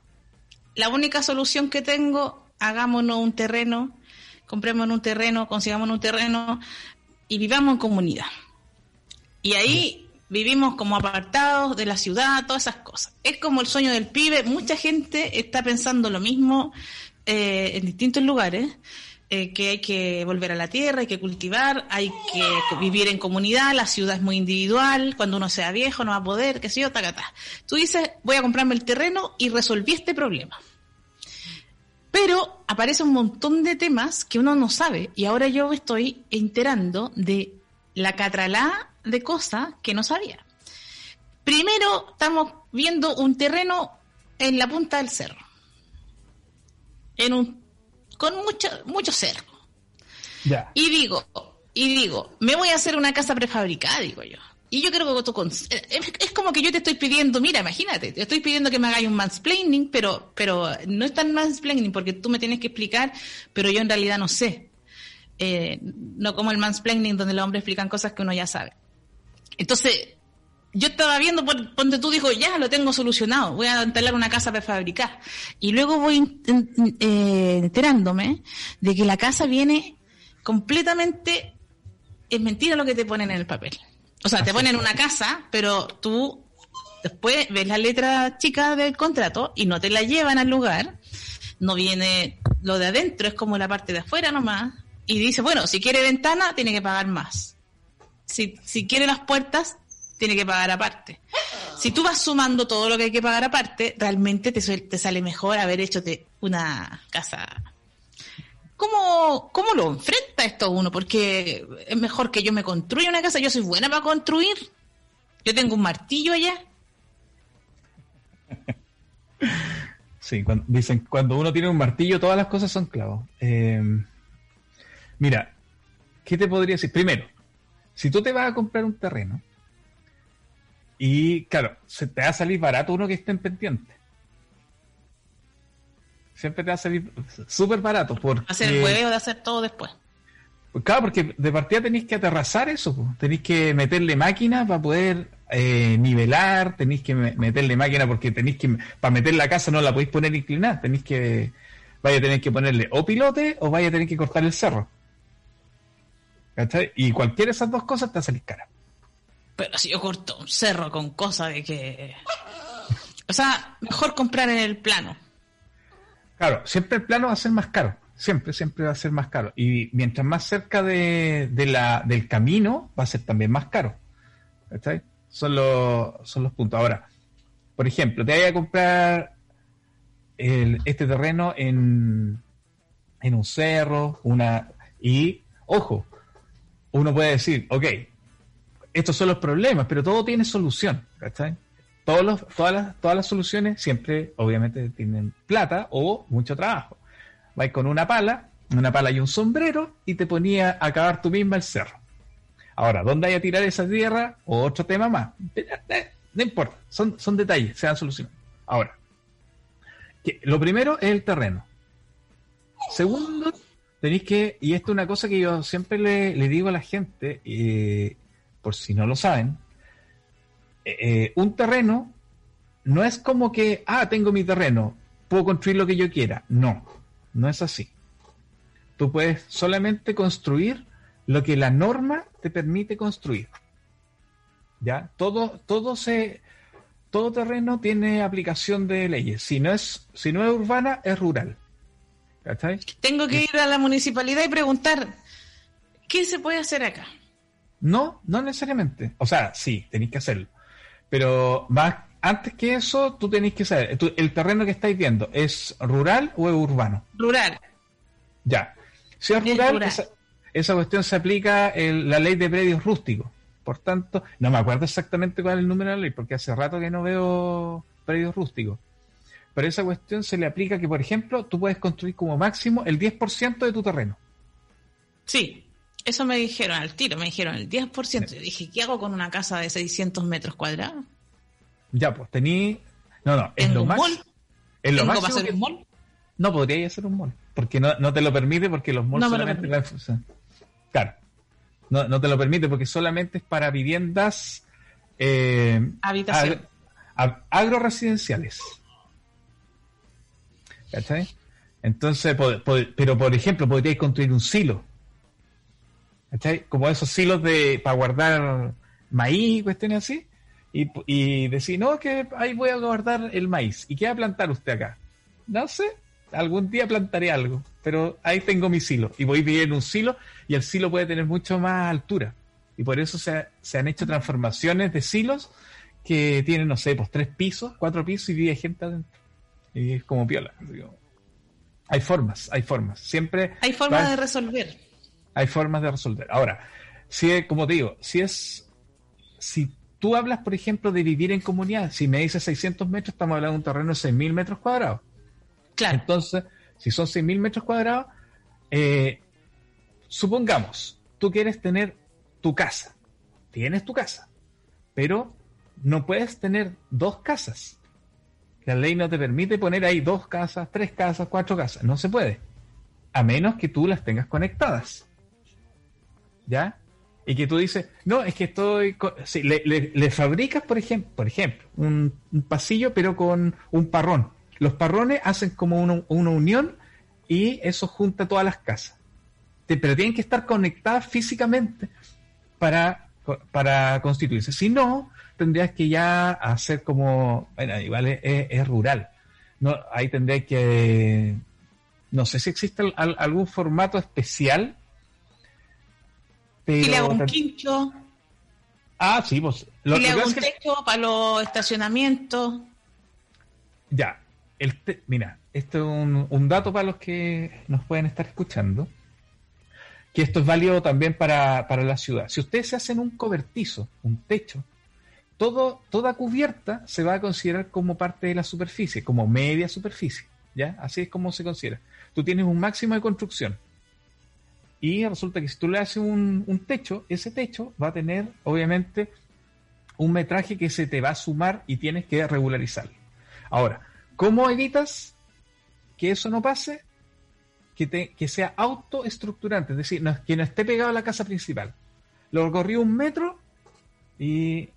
La única solución que tengo, hagámonos un terreno, compremos un terreno, consigamos un terreno y vivamos en comunidad. Y ahí vivimos como apartados de la ciudad, todas esas cosas. Es como el sueño del pibe. Mucha gente está pensando lo mismo eh, en distintos lugares. Eh, que hay que volver a la tierra, hay que cultivar, hay que vivir en comunidad, la ciudad es muy individual, cuando uno sea viejo no va a poder, qué sé yo, tacatá. Tú dices, voy a comprarme el terreno y resolví este problema. Pero aparece un montón de temas que uno no sabe y ahora yo estoy enterando de la catralá de cosas que no sabía. Primero estamos viendo un terreno en la punta del cerro, en un con mucho, mucho cerro. Y digo, y digo, me voy a hacer una casa prefabricada, digo yo. Y yo creo que tú es, como que yo te estoy pidiendo, mira, imagínate, te estoy pidiendo que me hagáis un mansplaining, pero, pero no es tan mansplaining porque tú me tienes que explicar, pero yo en realidad no sé. Eh, no como el mansplaining donde los hombres explican cosas que uno ya sabe. Entonces, yo estaba viendo, donde tú dijo, ya lo tengo solucionado, voy a instalar una casa prefabricada. Y luego voy eh, enterándome de que la casa viene completamente, es mentira lo que te ponen en el papel. O sea, te ponen una casa, pero tú después ves la letra chica del contrato y no te la llevan al lugar. No viene lo de adentro, es como la parte de afuera nomás. Y dice, bueno, si quiere ventana, tiene que pagar más. Si, si quiere las puertas, tiene que pagar aparte. Si tú vas sumando todo lo que hay que pagar aparte, realmente te, te sale mejor haber hecho una casa. ¿Cómo, ¿Cómo lo enfrenta esto uno? Porque es mejor que yo me construya una casa. Yo soy buena para construir. Yo tengo un martillo allá. *laughs* Sí, dicen, cuando uno tiene un martillo, todas las cosas son clavos. Eh, mira, ¿qué te podría decir? Primero, si tú te vas a comprar un terreno, y claro, se te va a salir barato uno que esté en pendiente. Siempre te va a salir súper barato. Porque, hacer el hueveo de hacer todo después. Claro, porque de partida tenéis que aterrazar eso, tenéis que meterle máquina para poder eh, nivelar, tenéis que meterle máquina porque tenéis que, para meter la casa no la podéis poner inclinada, tenéis que, vaya a tener que ponerle o pilote o vaya a tener que cortar el cerro. ¿Cachai? Y cualquiera de esas dos cosas te va a salir cara. Pero si yo corto un cerro con cosa de que... O sea, mejor comprar en el plano. Claro, siempre el plano va a ser más caro. Siempre, siempre va a ser más caro. Y mientras más cerca de, la, del camino, va a ser también más caro. ¿Está Son los, son los puntos. Ahora, por ejemplo, te vaya a comprar este terreno en, en un cerro, una... Y, ojo, uno puede decir, ok, estos son los problemas, pero todo tiene solución, ¿cachai? Todos los, todas, las, todas las soluciones siempre, obviamente, tienen plata o mucho trabajo. Vais con una pala, una pala y un sombrero y te ponía a acabar tú misma el cerro. Ahora, ¿dónde hay a tirar esa tierra? O otro tema más. No importa, son, son detalles, se dan soluciones. Ahora, lo primero es el terreno. Segundo, tenéis que, y esto es una cosa que yo siempre le, le digo a la gente, eh, por si no lo saben, eh, eh, un terreno no es como que, ah, tengo mi terreno, puedo construir lo que yo quiera. No, no es así. Tú puedes solamente construir lo que la norma te permite construir. ¿Ya? Todo, todo se, todo terreno tiene aplicación de leyes. Si no es, si no es urbana, es rural. Tengo que ir a la municipalidad y preguntar, ¿qué se puede hacer acá? No, no necesariamente. O sea, sí, tenéis que hacerlo. Pero más, antes que eso, tú tenéis que saber, el terreno que estáis viendo, ¿es rural o es urbano? Rural. Ya. Si es rural, Esa, cuestión se aplica en la ley de predios rústicos. Por tanto, no me acuerdo exactamente cuál es el número de la ley, porque hace rato que no veo predios rústicos. pero esa cuestión se le aplica que, por ejemplo, tú puedes construir como máximo el 10% de tu terreno. Sí, eso me dijeron al tiro, me dijeron el 10%. Yo dije, ¿qué hago con una casa de 600 metros cuadrados? Ya, pues tení... No, no, ¿En lo un más... mall? En lo ¿Tengo máximo para hacer que- un mall? No podría hacer un mall, porque no, no te lo permite, porque los malls No solamente... sea, claro, no, no te lo permite porque solamente es para viviendas eh, Habitación. ag- ag- agroresidenciales. ¿Cachai? Entonces, pero por ejemplo, podríais construir un silo. ¿Cachai? Como esos silos de para guardar maíz y cuestiones así. Y, y decir, no, que ahí voy a guardar el maíz. ¿Y qué va a plantar usted acá? No sé, algún día plantaré algo, pero ahí tengo mi silo. Y voy a vivir en un silo y el silo puede tener mucho más altura. Y por eso se, ha- se han hecho transformaciones de silos que tienen, no sé, pues tres pisos, cuatro pisos y vive gente adentro. Y es como piola. Hay formas, hay formas. Siempre Hay formas de resolver. Hay formas de resolver. Ahora, si como te digo, si es, si tú hablas, por ejemplo, de vivir en comunidad, si me dices 600 metros, estamos hablando de un terreno de 6.000 metros cuadrados. Claro. Entonces, si son 6.000 metros cuadrados, eh, supongamos, tú quieres tener tu casa, tienes tu casa, pero no puedes tener dos casas. La ley no te permite poner ahí dos casas, tres casas, cuatro casas, no se puede, a menos que tú las tengas conectadas. ¿Ya? Y que tú dices, no, es que estoy... sí, le, le- fabricas, por ejemplo, por ejemplo un, pasillo, pero con un parrón. Los parrones hacen como una, una unión y eso junta todas las casas. Te- pero tienen que estar conectadas físicamente para, para constituirse. Si no, tendrías que ya hacer como, bueno, igual es, es- rural. No, ahí tendrías que, no sé si existe al- al- algún formato especial. Pero y le hago un quincho, Ah, sí, pues. Lo, y le hago un que- techo para los estacionamientos. Ya, el te- mira, esto es un, un dato para los que nos pueden estar escuchando, que esto es válido también para, para la ciudad. Si ustedes se hacen un cobertizo, un techo, todo, toda cubierta se va a considerar como parte de la superficie, como media superficie, ¿ya? Así es como se considera. Tú tienes un máximo de construcción. Y resulta que si tú le haces un, techo, ese techo va a tener, obviamente, un metraje que se te va a sumar y tienes que regularizarlo. Ahora, ¿cómo evitas que eso no pase? Que, te, que sea autoestructurante, es decir, que no esté pegado a la casa principal. Lo corrió un metro y,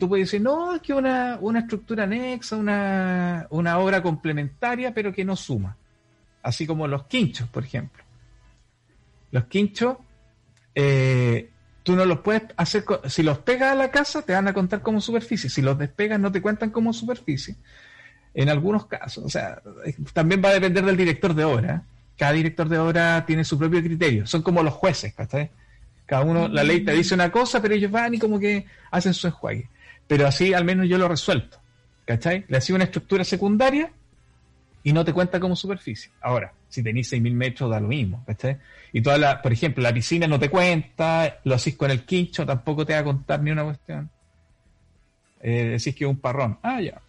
tú puedes decir, no, es que una, una estructura anexa, una, una obra complementaria, pero que no suma. Así como los quinchos, por ejemplo. Los quinchos, eh, tú no los puedes hacer, si los pegas a la casa, te van a contar como superficie. Si los despegas, no te cuentan como superficie. En algunos casos, o sea, también va a depender del director de obra. Cada director de obra tiene su propio criterio. Son como los jueces, ¿cachai? Cada uno, la ley te dice una cosa, pero ellos van y como que hacen su enjuague. Pero así al menos yo lo resuelto, ¿cachai? Le hacía una estructura secundaria y no te cuenta como superficie. Ahora, si tenéis 6.000 metros, da lo mismo, ¿cachai? Y toda la, por ejemplo, la piscina no te cuenta, lo hacís con el quincho, tampoco te va a contar ni una cuestión. Eh, decís que es un parrón. Ah, ya.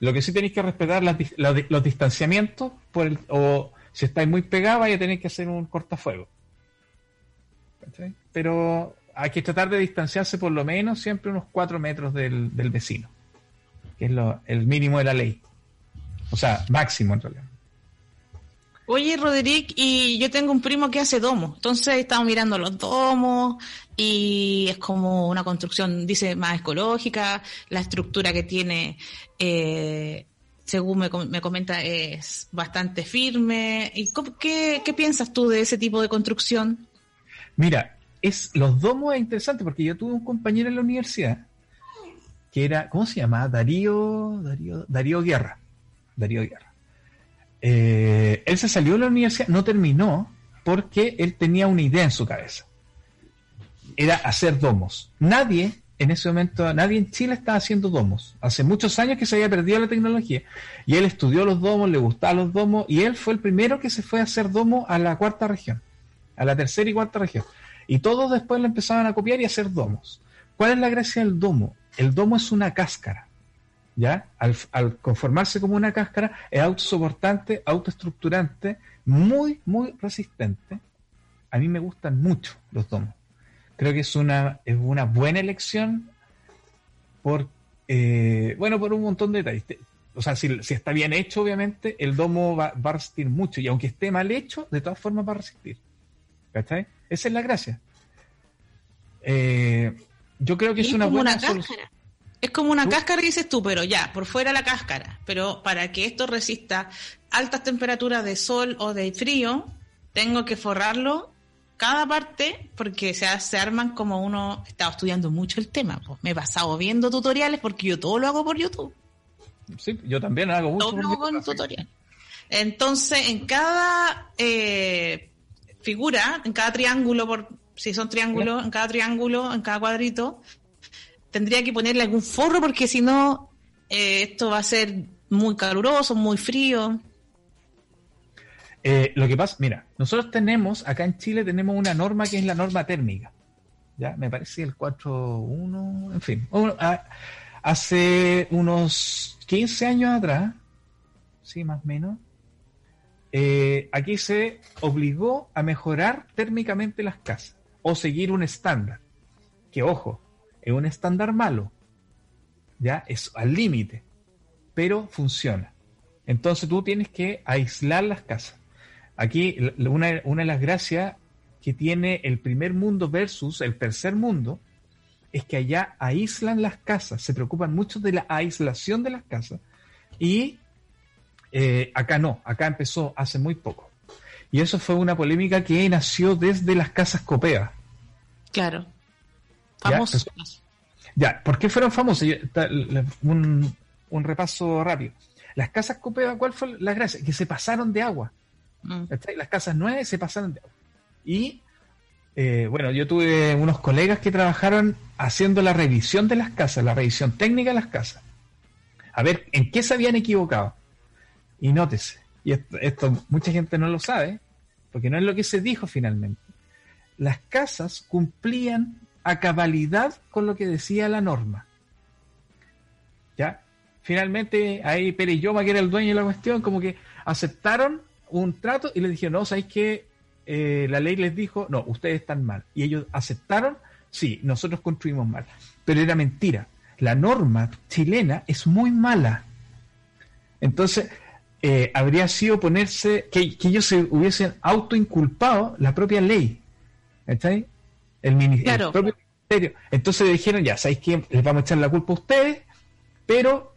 Lo que sí tenéis que respetar dis- los, di- los distanciamientos, o si estáis muy pegados, vais a tener que hacer un cortafuego. Pero hay que tratar de distanciarse por lo menos siempre unos 4 metros del, del vecino, que es lo, el mínimo de la ley. O sea, máximo en realidad. Oye, Roderick, y yo tengo un primo que hace domos. Entonces estamos mirando los domos y es como una construcción, dice, más ecológica. La estructura que tiene, eh, según me, me comenta, es bastante firme. ¿Y cómo- qué, qué piensas tú de ese tipo de construcción? Mira, es, los domos es interesante porque yo tuve un compañero en la universidad que era, ¿cómo se llama? Darío, Darío, Darío Guerra. Darío Guerra. Eh, él se salió de la universidad, no terminó porque él tenía una idea en su cabeza. Era hacer domos. Nadie en ese momento, nadie en Chile estaba haciendo domos. Hace muchos años que se había perdido la tecnología. Y él estudió los domos, le gustaban los domos, y él fue el primero que se fue a hacer domos a la cuarta región, a la tercera y cuarta región. Y todos después lo empezaban a copiar y a hacer domos. ¿Cuál es la gracia del domo? El domo es una cáscara. ¿Ya? Al, al conformarse como una cáscara, es autosoportante, autoestructurante, muy, muy resistente. A mí me gustan mucho los domos. Creo que es una, es una buena elección por, eh, bueno, por un montón de detalles. O sea, si, si está bien hecho, obviamente, el domo va, va a resistir mucho. Y aunque esté mal hecho, de todas formas va a resistir. ¿Cachai? Esa es la gracia. Eh, yo creo que es una buena una solución. cáscara. Es como una cáscara, dices tú, pero ya, por fuera la cáscara. Pero para que esto resista altas temperaturas de sol o de frío, tengo que forrarlo cada parte porque se, se arman como uno... He estado estudiando mucho el tema, pues me he pasado viendo tutoriales porque yo todo lo hago por YouTube. Sí, yo también hago mucho. todo lo hago mi- tutorial. Entonces, en cada eh, figura, en cada triángulo, por si son triángulos, en cada triángulo, en cada cuadrito, tendría que ponerle algún forro porque si no, eh, esto va a ser muy caluroso, muy frío. Eh, lo que pasa, mira, nosotros tenemos, acá en Chile tenemos una norma que es la norma térmica. Ya, me parece el 4.1, en fin. Hace unos 15 años atrás, sí, más o menos, eh, aquí se obligó a mejorar térmicamente las casas o seguir un estándar. Que ojo, es un estándar malo. Ya, es al límite, pero funciona. Entonces tú tienes que aislar las casas. Aquí una, una de las gracias que tiene el primer mundo versus el tercer mundo es que allá aíslan las casas, se preocupan mucho de la aislación de las casas y eh, acá no, acá empezó hace muy poco. Y eso fue una polémica que nació desde las casas copeas. Claro. Ya, Famoso. Ya, ¿por qué fueron le- un, un repaso rápido. Las casas copeas, ¿cuál fue la gracia? Que se pasaron de agua. Mm. Las casas nuevas se pasaron de agua. Y eh, bueno, yo tuve unos colegas que trabajaron haciendo la revisión de las casas, la revisión técnica de las casas. A ver en qué se habían equivocado. Y nótese, y esto, esto mucha gente no lo sabe, porque no es lo que se dijo finalmente. Las casas cumplían a cabalidad con lo que decía la norma. ¿Ya? Finalmente, ahí Pérez que era el dueño de la cuestión, como que aceptaron un trato y le dijeron, no, ¿sabéis que la ley les dijo, no, ustedes están mal? Y ellos aceptaron, sí, nosotros construimos mal. Pero era mentira. La norma chilena es muy mala. Entonces, eh, habría sido ponerse, que, que ellos se hubiesen autoinculpado la propia ley. ¿Cachai? El, mini- el propio ministerio. Entonces dijeron, ya, ¿sabéis qué? Les vamos a echar la culpa a ustedes, pero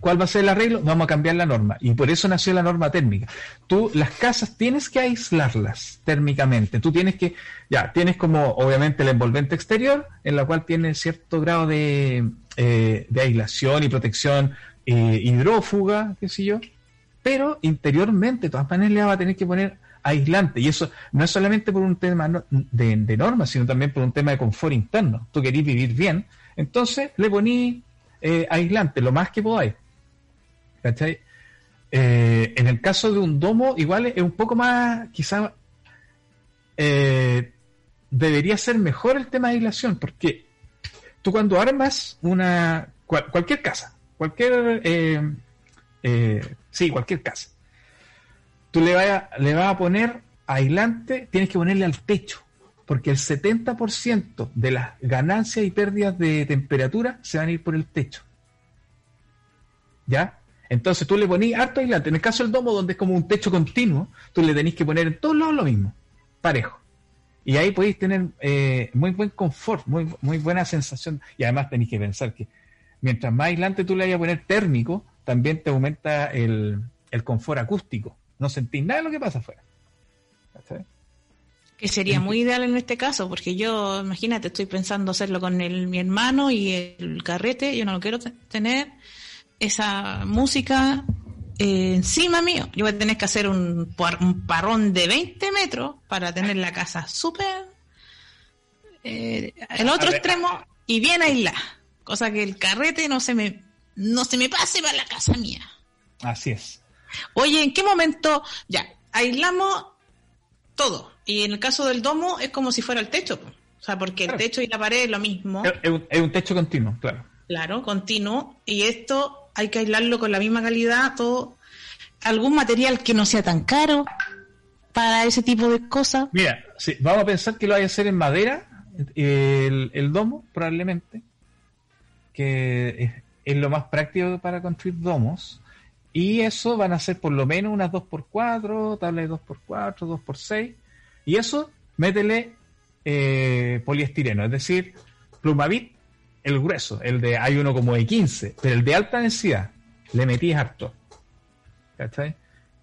¿cuál va a ser el arreglo? Vamos a cambiar la norma. Y por eso nació la norma térmica. Tú, las casas tienes que aislarlas térmicamente. Tú tienes que, ya, tienes como, obviamente, el envolvente exterior, en la cual tiene cierto grado de, eh, de aislación y protección eh, hidrófuga, qué sé yo. Pero interiormente, de todas maneras, le va a tener que poner aislante. Y eso no es solamente por un tema de, de normas, sino también por un tema de confort interno. Tú querís vivir bien, entonces le poní eh, aislante lo más que podáis. Eh, en el caso de un domo, igual es un poco más, quizá, eh, debería ser mejor el tema de aislación, porque tú cuando armas una, cual- cualquier casa, cualquier, eh, sí, cualquier casa, tú le vas a, le vas a poner aislante, tienes que ponerle al techo, porque el 70% de las ganancias y pérdidas de temperatura se van a ir por el techo. ¿Ya? Entonces tú le ponís harto aislante. En el caso del domo, donde es como un techo continuo, tú le tenés que poner en todos lados lo mismo, parejo. Y ahí podéis tener eh, muy buen confort, muy, muy buena sensación. Y además tenéis que pensar que mientras más aislante tú le vayas a poner térmico, también te aumenta el, el confort acústico. No sentís nada de lo que pasa afuera. ¿Cachai? Que sería muy ideal en este caso, porque yo, imagínate, estoy pensando hacerlo con el, mi hermano y el carrete, yo no lo quiero te- tener esa música eh, encima mío. Yo voy a tener que hacer un, un parrón de 20 metros para tener la casa súper eh, el otro extremo y bien aislada. Cosa que el carrete no se me no se me pase para la casa mía. Así es. Oye, ¿en qué momento ya aislamos todo? Y en el caso del domo es como si fuera el techo, o sea, porque el techo y la pared es lo mismo. Es, un, es un techo continuo, claro. Claro, continuo. Y esto hay que aislarlo con la misma calidad, todo. Algún material que no sea tan caro para ese tipo de cosas. Mira, sí, vamos a pensar que lo hay a hacer en madera, el, el domo, probablemente, que es, es lo más práctico para construir domos. Y eso van a ser por lo menos unas 2x4, tablas de 2x4, 2x6. Y eso, métele eh, poliestireno, es decir, plumavit, el grueso, el de, hay uno como de 15, pero el de alta densidad, le metís harto. ¿Cachai?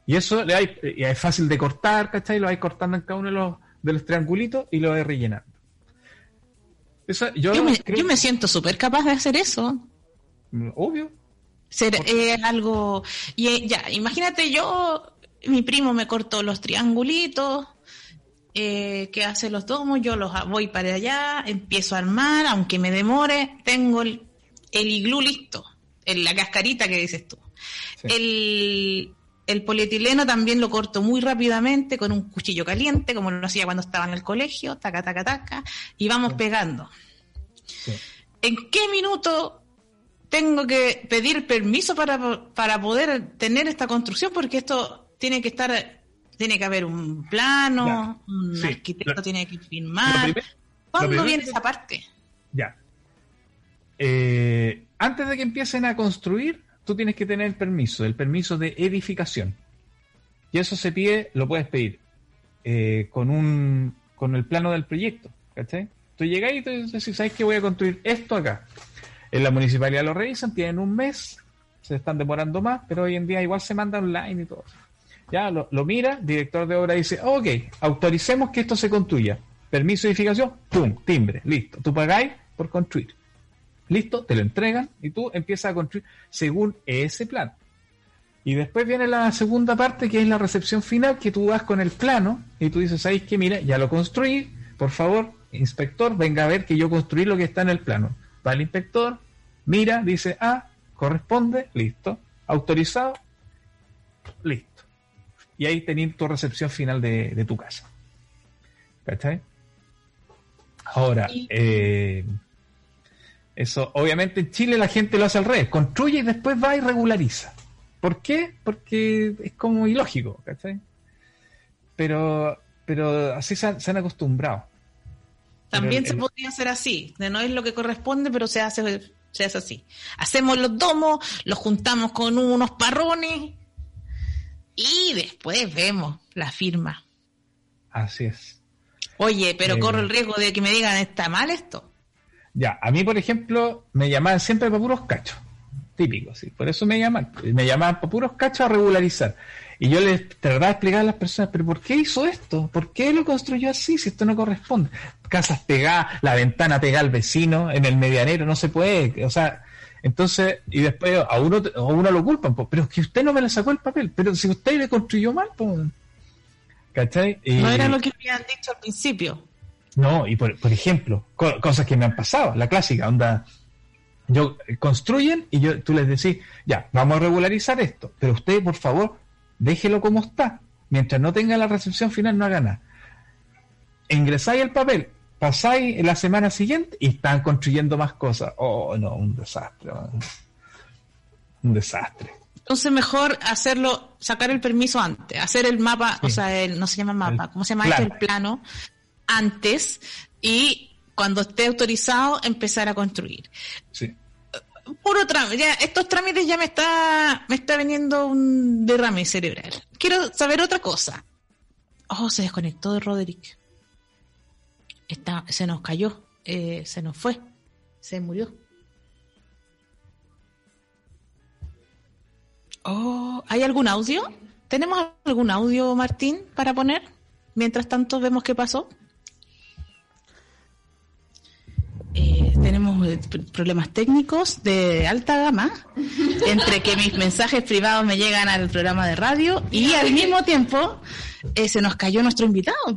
Y eso le hay, y es fácil de cortar, ¿cachai? Lo vais cortando en cada uno de los, de los triangulitos y lo vais rellenando. Eso, yo, yo, me, yo me siento súper capaz de hacer eso. Obvio. Ser eh, algo. Y eh, ya, imagínate yo, mi primo me cortó los triangulitos, eh, que hace los domos, yo los voy para allá, empiezo a armar, aunque me demore, tengo el, el iglú listo, en la cascarita que dices tú. El, el polietileno también lo corto muy rápidamente con un cuchillo caliente, como lo hacía cuando estaba en el colegio, taca, taca, taca, y vamos pegando. ¿En qué minuto tengo que pedir permiso para, para poder tener esta construcción porque esto tiene que estar, tiene que haber un plano, un arquitecto tiene que firmar. ¿Cuándo viene esa parte? Ya. Eh, antes de que empiecen a construir, tú tienes que tener el permiso, el permiso de edificación. Y eso se pide, lo puedes pedir eh, con un con el plano del proyecto. ¿Cachai? Tú llegas y te dices, ¿sabes que voy a construir esto acá? En la municipalidad lo revisan, tienen un mes, se están demorando más, pero hoy en día igual se manda online y todo. Ya lo, mira, director de obra dice, ok, autoricemos que esto se construya. Permiso de edificación, pum, timbre, listo. Tú pagáis por construir. Listo, te lo entregan y tú empiezas a construir según ese plan. Y después viene la segunda parte que es la recepción final, que tú vas con el plano y tú dices, ¿sabéis que mira, ya lo construí, por favor, inspector, venga a ver que yo construí lo que está en el plano. Va el inspector, mira, dice, ah, corresponde, listo. Autorizado, listo. Y ahí tenés tu recepción final de, tu casa. ¿Cachai? Ahora, eh, eso, obviamente en Chile la gente lo hace al revés, construye y después va y regulariza. ¿Por qué? Porque es como ilógico, ¿cachai? Pero, pero así se han acostumbrado. También se podría hacer así, de no es lo que corresponde, pero se hace, se hace así. Hacemos los domos, los juntamos con unos parrones y después vemos la firma. Así es. Oye, pero eh, corro el riesgo de que me digan, ¿está mal esto? Ya, a mí, por ejemplo, me llamaban siempre para puros cachos. Típico, sí. Por eso me llaman. Me llamaban para puros cachos a regularizar. Y yo les trataba de explicar a las personas, pero ¿por qué hizo esto? ¿Por qué lo construyó así si esto no corresponde? Casas pegadas, la ventana pegada al vecino, en el medianero, no se puede. O sea, entonces, y después a uno, a uno lo culpan, pero es que usted no me le sacó el papel, pero si usted le construyó mal, pues. ¿Cachai? no era lo que habían dicho al principio. No, y por, por ejemplo, cosas que me han pasado, la clásica, onda, yo construyen y yo tú les decís, ya, vamos a regularizar esto, pero usted, por favor, déjelo como está. Mientras no tenga la recepción final, no haga nada. Ingresáis el papel, pasáis la semana siguiente y están construyendo más cosas. Oh, no, un desastre. Un desastre. Entonces mejor hacerlo, sacar el permiso antes, hacer el mapa, o sea, el, no se llama mapa, ¿cómo se llama este? El plano, antes y cuando esté autorizado empezar a construir. Sí puro trámite. Ya, estos trámites ya me está, me está veniendo un derrame cerebral. Quiero saber otra cosa. Oh, se desconectó de Roderick. Está, se nos cayó, eh, se nos fue, se murió. Oh, ¿hay algún audio? ¿Tenemos algún audio, Martín, para poner? Mientras tanto vemos qué pasó. Eh, tenemos eh, problemas técnicos de alta gama, entre que mis mensajes privados me llegan al programa de radio y al mismo tiempo eh, se nos cayó nuestro invitado.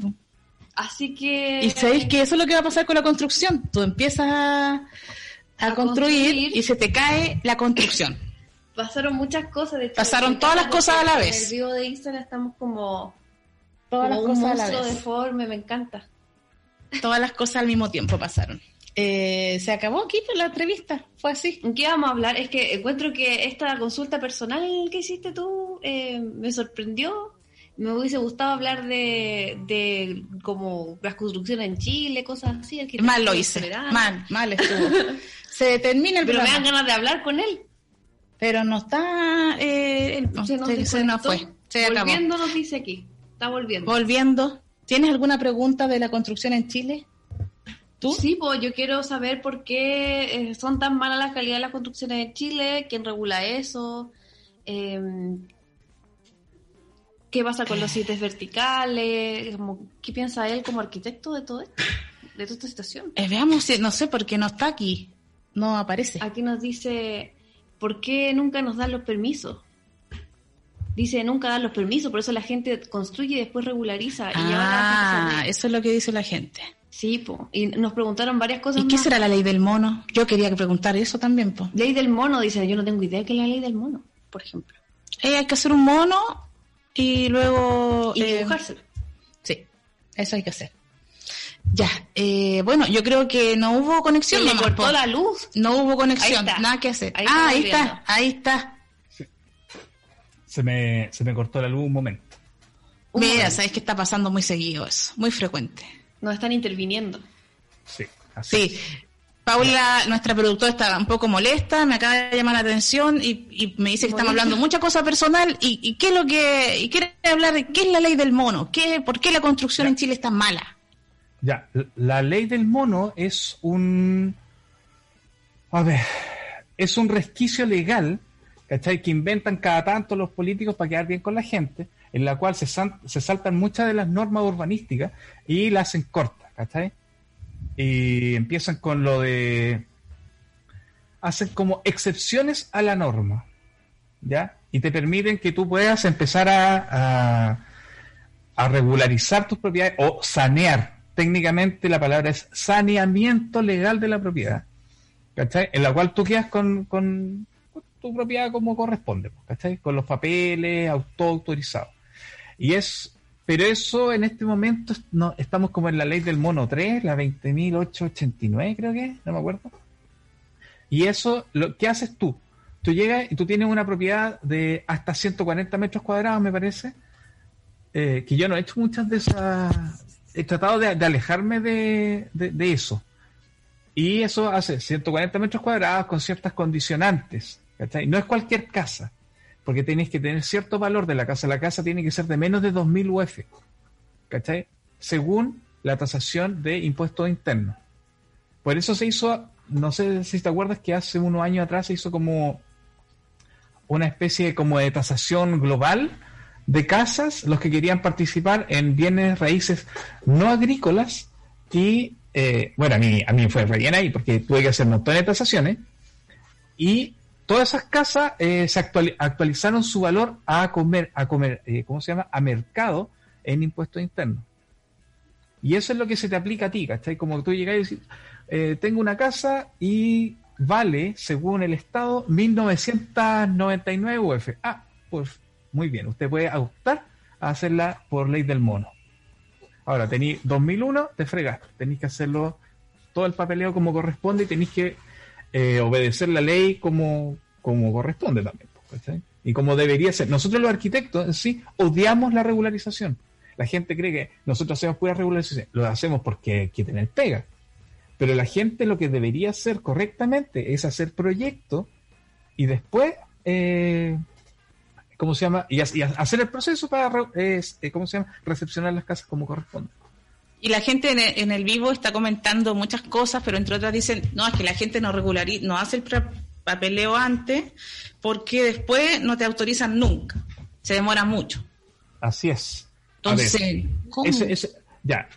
Así que... Y sabéis que eso es lo que va a pasar con la construcción. Tú empiezas a, construir, y se te cae la construcción. Pasaron muchas cosas. De Pasaron todas las cosas a la vez. En el vivo de Instagram estamos como... Todas las cosas a la vez. deforme, me encanta. Todas las cosas al mismo tiempo pasaron. Eh, se acabó aquí la entrevista, fue así. ¿En qué vamos a hablar? Es que encuentro que esta consulta personal que hiciste tú eh, me sorprendió. Me hubiese gustado hablar de, de como las construcciones en Chile, cosas así. Mal lo hice, mal, mal estuvo. *laughs* se termina el Pero me dan ganas de hablar con él. Pero no está, eh, no, Se nos se, se desconectó. fue, se acabó. Volviendo nos dice aquí. Está volviendo. Volviendo, ¿tienes alguna pregunta de la construcción en Chile? ¿Tú? Sí, pues yo quiero saber por qué eh, son tan malas las calidad de las construcciones en Chile, quién regula eso, eh, qué pasa con los sitios verticales, qué piensa él como arquitecto de todo esto, de toda esta situación. Eh, veamos, si- no sé, porque no está aquí, no aparece. Aquí nos dice, ¿por qué nunca nos dan los permisos? Dice, nunca dan los permisos, por eso la gente construye y después regulariza. Y lleva a la Ah, eso es lo que dice la gente. Sí, po. y nos preguntaron varias cosas ¿Y qué más. será la ley del mono? Yo quería preguntar eso también, pues. Ley del mono, dice, yo no tengo idea qué es la ley del mono, por ejemplo. Eh, hay que hacer un mono y luego... Y eh, dibujárselo. Sí, eso hay que hacer. Ya, eh, bueno, yo creo que no hubo conexión. Le nomás, cortó po. la luz. No hubo conexión, Ahí está. nada que hacer. Ahí ah, está ahí está, ahí está. Se me, se me cortó la luz un momento. Un Mira, momento. sabes que está pasando muy seguido eso, muy frecuente. Nos están interviniendo. Sí, así. Sí, Paula, nuestra productora, está un poco molesta, me acaba de llamar la atención y, y me dice que estamos hablando mucha cosa personal y, y qué es lo que y quiere hablar de qué es la ley del mono, qué, por qué la construcción Ya. en Chile es tan mala. Ya, la ley del mono es un. A ver, es un resquicio legal, ¿cachai? Que inventan cada tanto los políticos para quedar bien con la gente, en la cual se, se saltan muchas de las normas urbanísticas y las hacen cortas, ¿cachai? Y empiezan con lo de. Hacen como excepciones a la norma, ¿ya? Y te permiten que tú puedas empezar a- a regularizar tus propiedades o sanear. Técnicamente la palabra es saneamiento legal de la propiedad, ¿cachai? En la cual tú quedas con, con- con tu propiedad como corresponde, ¿cachai? Con los papeles, auto autorizados. Y es, pero eso en este momento no, estamos como en la ley del mono 3, la 20.889 creo que, no me acuerdo. Y eso, lo ¿qué haces tú? Tú llegas y tú tienes una propiedad de hasta 140 metros cuadrados, me parece, eh, que yo no he hecho muchas de esas. He tratado de, alejarme de, de- de eso. Y eso hace 140 metros cuadrados con ciertas condicionantes. ¿cachai? No es cualquier casa, porque tenéis que tener cierto valor de la casa. La casa tiene que ser de menos de 2.000 UF, ¿cachai? Según la tasación de impuestos internos. Por eso se hizo, no sé si te acuerdas que hace unos años atrás se hizo como una especie de, como de tasación global de casas, los que querían participar en bienes raíces no agrícolas y, eh, bueno, a mí, a mí fue re bien ahí porque tuve que hacer montones de tasaciones y todas esas casas eh, se actuali- actualizaron su valor a comer, a comer, eh, ¿cómo se llama? A mercado en impuestos internos. Y eso es lo que se te aplica a ti, ¿cachai? Como tú llegas y decís, eh, tengo una casa y vale, según el Estado, 1999 UF. Ah, pues muy bien, usted puede optar a hacerla por ley del mono. Ahora, tenéis 2001, te fregaste, tenéis que hacerlo todo el papeleo como corresponde y tenéis que eh, obedecer la ley como, como corresponde también. pues. Y como debería ser. Nosotros los arquitectos en sí odiamos la regularización. La gente cree que nosotros hacemos pura regularización. Lo hacemos porque hay que tener pega. Pero la gente lo que debería hacer correctamente es hacer proyectos y después, eh, ¿cómo se llama? Y, ha- y ha- hacer el proceso para, eh, ¿cómo se llama? Recepcionar las casas como corresponde. Y la gente en el, en el vivo está comentando muchas cosas, pero entre otras dicen, no, es que la gente no regulariza, no hace el papeleo antes porque después no te autorizan nunca. Se demora mucho. Así es. Ver, Entonces, ¿cómo? Ese- ese- ya.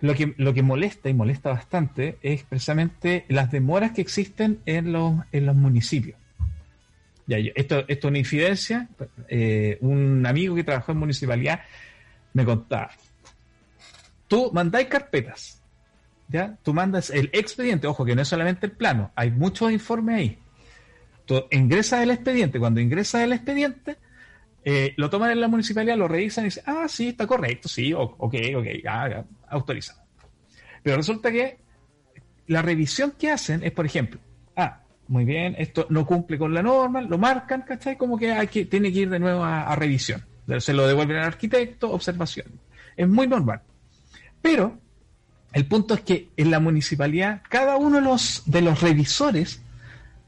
Lo que, lo que molesta y molesta bastante es precisamente las demoras que existen en los, en los municipios. Ya, esto, esto es una infidencia. eh, un amigo que trabajó en municipalidad me contaba. Tú mandáis carpetas. ¿ya? Tú mandas el expediente. Ojo, que no es solamente el plano. Hay muchos informes ahí. Tú ingresas el expediente. Cuando ingresas el expediente, eh, lo toman en la municipalidad, lo revisan y dicen, ah, sí, está correcto, sí, ok, ok, ya, autorizado. Pero resulta que la revisión que hacen es, por ejemplo, ah, muy bien, esto no cumple con la norma, lo marcan, ¿cachai? Como que, hay que tiene que ir de nuevo a, revisión. Se lo devuelven al arquitecto, observación. Es muy normal. Pero el punto es que en la municipalidad, cada uno de los, de los revisores,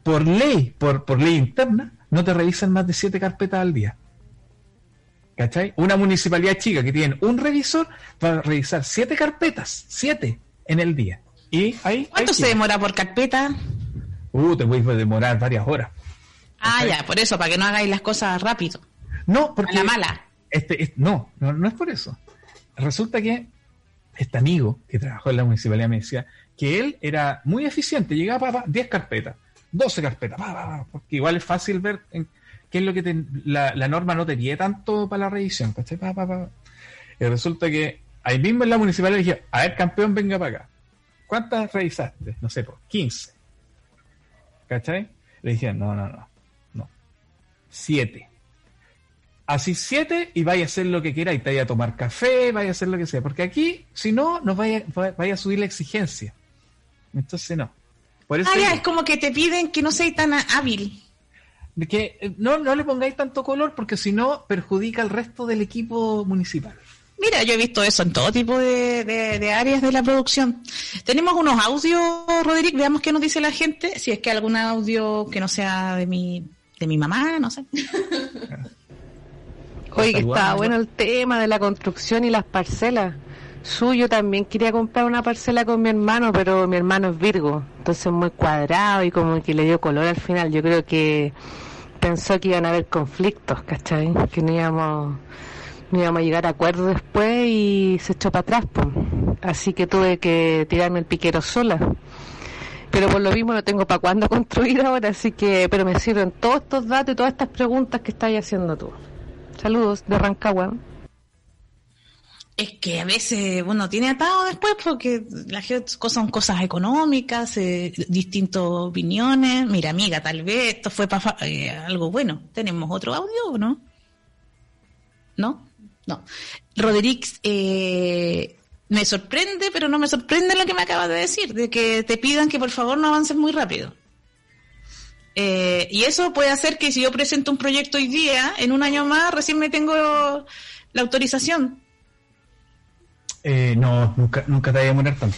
por ley, por, por ley interna, no te revisan más de siete carpetas al día. ¿Cachai? Una municipalidad chica que tiene un revisor va a revisar siete carpetas, siete en el día. Y ahí. ¿Cuánto se demora por carpeta? Uh, te voy a demorar varias horas. Ah, ya, por eso, para que no hagáis las cosas rápido. No, porque. la mala. Este, no, no, no es por eso. Resulta que este amigo que trabajó en la municipalidad me decía que él era muy eficiente, llegaba para 10 carpetas, 12 carpetas, porque igual es fácil ver qué es lo que la, norma no te pide tanto para la revisión. Y resulta que ahí mismo en la municipalidad dije, a ver, campeón, venga para acá. ¿Cuántas revisaste? No sé, pues 15. ¿Cachai? Le dije, no, no, no, no. 7 así siete y vaya a hacer lo que quiera y te vaya a tomar café, vaya a hacer lo que sea. Porque aquí, si no, nos vaya, vaya a subir la exigencia. Entonces no. Por eso ah, ya, es como que te piden que no seas tan hábil. Que eh, no, no le pongáis tanto color porque si no perjudica al resto del equipo municipal. Mira, yo he visto eso en todo tipo de, de, áreas de la producción. Tenemos unos audios, Roderick, veamos qué nos dice la gente, si es que algún audio que no sea de mi, de mi mamá, no sé. *laughs* Oye, que estaba bueno el tema de la construcción y las parcelas. Suyo también quería comprar una parcela con mi hermano, pero mi hermano es Virgo, entonces muy cuadrado y como que le dio color al final. Yo creo que pensó que iban a haber conflictos, ¿cachai? Que no íbamos, no íbamos a llegar a acuerdos después y se echó para atrás. Pues. Así que tuve que tirarme el piquero sola. Pero por lo mismo no tengo para cuándo *laughs* construir ahora, así que, pero me sirven todos estos datos y todas estas preguntas que estás haciendo tú. Saludos de Rancagua. Es que a veces uno tiene atado después porque las cosas son cosas económicas, eh, distintas opiniones. Mira, amiga, tal vez esto fue para eh, algo bueno. ¿Tenemos otro audio o no? ¿No? No. Roderick, eh, me sorprende, pero no me sorprende lo que me acabas de decir, de que te pidan que por favor no avances muy rápido. Eh, y eso puede hacer que si yo presento un proyecto hoy día, en un año más, recién me tengo la autorización. Eh, no, nunca, nunca te voy a demorar tanto.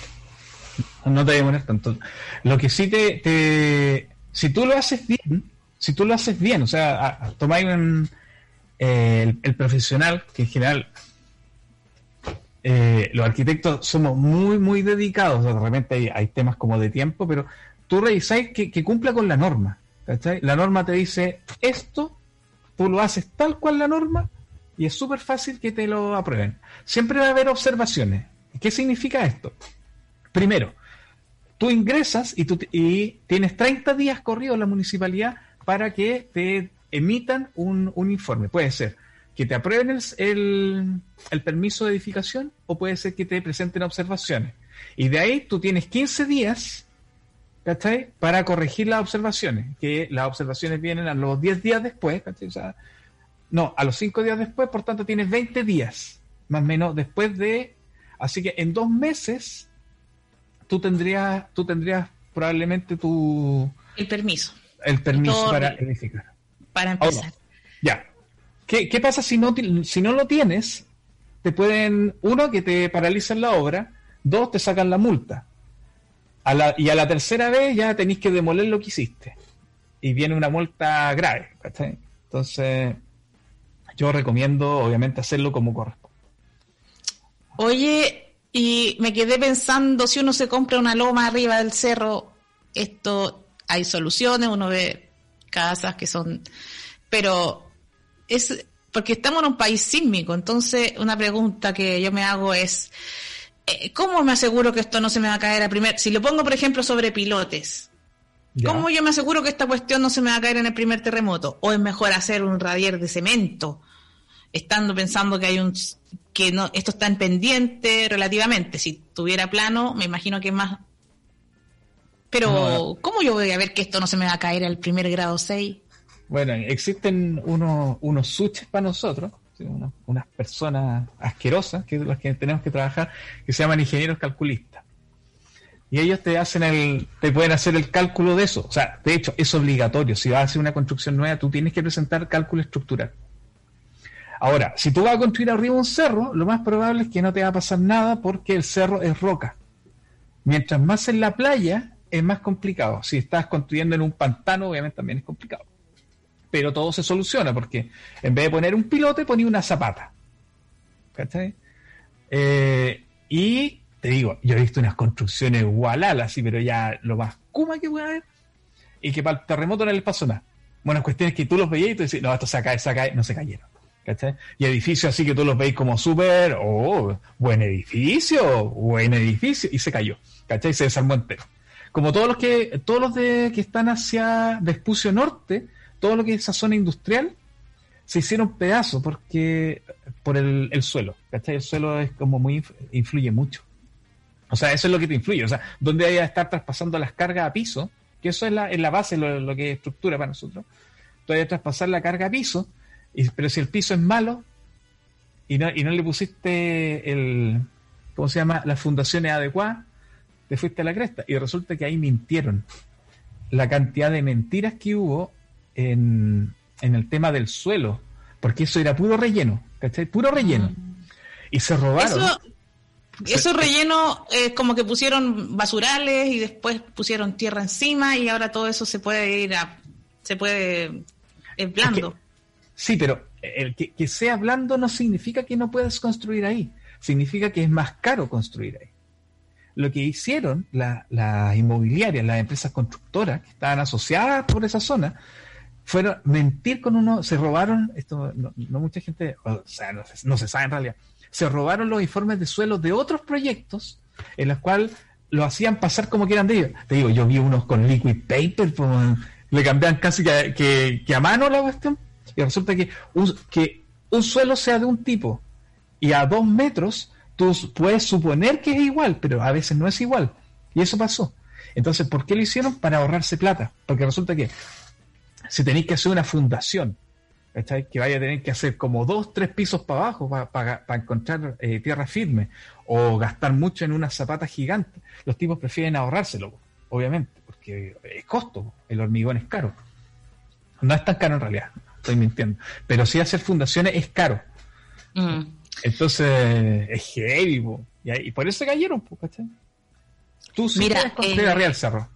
No te voy a demorar tanto. Lo que sí te, Si tú lo haces bien, si tú lo haces bien, o sea, tomáis eh, el, profesional, que en general los arquitectos somos muy, muy dedicados, de repente hay, temas como de tiempo, pero tú revisáis que, cumpla con la norma. La norma te dice esto, tú lo haces tal cual la norma y es súper fácil que te lo aprueben. Siempre va a haber observaciones. ¿Qué significa esto? Primero, tú ingresas y, tú, y tienes 30 días corridos en la municipalidad para que te emitan un, informe. Puede ser que te aprueben el, el, permiso de edificación o puede ser que te presenten observaciones. Y de ahí tú tienes 15 días ¿cachai? Para corregir las observaciones, que las observaciones vienen a los 10 días después, ¿cachai? O sea, no, a los 5 días después, por tanto tienes 20 días, más o menos, después de... Así que en dos meses tú tendrías, tú tendrías probablemente tu... El permiso. El permiso para edificar. Para empezar. ya. ¿Qué, ¿Qué, pasa si no, si no lo tienes? Te pueden, uno, que te paralizan la obra, dos, te sacan la multa y a la tercera vez ya tenéis que demoler lo que hiciste. Y viene una multa grave. Entonces, yo recomiendo, obviamente, hacerlo como corresponde. Oye, y me quedé pensando, si uno se compra una loma arriba del cerro, esto hay soluciones, uno ve casas que son... Pero es porque estamos en un país sísmico, entonces una pregunta que yo me hago es, ¿cómo me aseguro que esto no se me va a caer a primer? Si lo pongo, por ejemplo, sobre pilotes, ¿cómo yo me aseguro que esta cuestión no se me va a caer en el primer terremoto? ¿O es mejor hacer un radier de cemento? Estando pensando que hay un que no esto está en pendiente relativamente. Si tuviera plano, me imagino que más. Pero, ¿cómo yo voy a ver que esto no se me va a caer al primer grado 6? Bueno, existen unos, unos switches para nosotros unas personas asquerosas, que las que tenemos que trabajar, que se llaman ingenieros calculistas. Y ellos te hacen el, te pueden hacer el cálculo de eso. O sea, de hecho, es obligatorio. Si vas a hacer una construcción nueva, tú tienes que presentar cálculo estructural. Ahora, si tú vas a construir arriba un cerro, lo más probable es que no te va a pasar nada porque el cerro es roca. Mientras más en la playa, es más complicado. Si estás construyendo en un pantano, obviamente también es complicado. Pero todo se soluciona porque en vez de poner un pilote, ponía una zapata. ¿Cachai? Eh, y te digo, yo he visto unas construcciones gualal así, pero ya lo más kuma que puede haber. Y que para el terremoto no les pasó nada. Bueno, cuestión es que tú los veías y tú decís, no, esto se cae, se cae, no se cayeron. ¿cachai? Y edificios así que tú los veis como súper, oh, buen edificio, buen edificio, y se cayó, ¿cachai? Se desarmó entero. Como todos los que, todos los de, que están hacia Vespucio Norte, todo lo que es esa zona industrial, se hicieron pedazos porque por el, suelo, ¿cachai? El suelo es como muy, influye mucho. O sea, eso es lo que te influye. O sea, donde hay que estar traspasando las cargas a piso, que eso es la, la base, lo, que es estructura para nosotros. Que traspasar la carga a piso, pero si el piso es malo y no, y no le pusiste el, ¿cómo se llama? Las fundaciones adecuadas, te fuiste a la cresta. Y resulta que ahí mintieron. La cantidad de mentiras que hubo en, en el tema del suelo, porque eso era puro relleno, ¿cachai? Puro relleno. Mm. Y se robaron. Eso, esos rellenos es como que pusieron basurales y después pusieron tierra encima y ahora todo eso se puede ir a. se puede. es blando. sí, pero el que, que, sea blando no significa que no puedas construir ahí. Significa que es más caro construir ahí. Lo que hicieron las la inmobiliarias, las empresas constructoras que estaban asociadas por esa zona, fueron mentir con uno, se robaron, esto no, mucha gente, no se, sabe en realidad, se robaron los informes de suelo de otros proyectos en los cuales lo hacían pasar como que eran de ellos. Te digo, yo vi unos con liquid paper, pues, le cambian casi que, que, a mano la cuestión, y resulta que un, que un suelo sea de un tipo y a dos metros tú puedes suponer que es igual, pero a veces no es igual. Y eso pasó. Entonces, ¿por qué lo hicieron? Para ahorrarse plata. Porque resulta que si tenéis que hacer una fundación, que vaya a tener que hacer como dos, tres pisos para abajo para, encontrar eh, tierra firme o gastar mucho en una zapata gigante, los tipos prefieren ahorrárselo, obviamente, porque es costo, el hormigón es caro. No es tan caro en realidad, estoy mintiendo, pero si hacer fundaciones es caro. Mm. Entonces es heavy, y, por eso cayeron, ¿cachai? Tú sí Mira, construir eh, el cerro.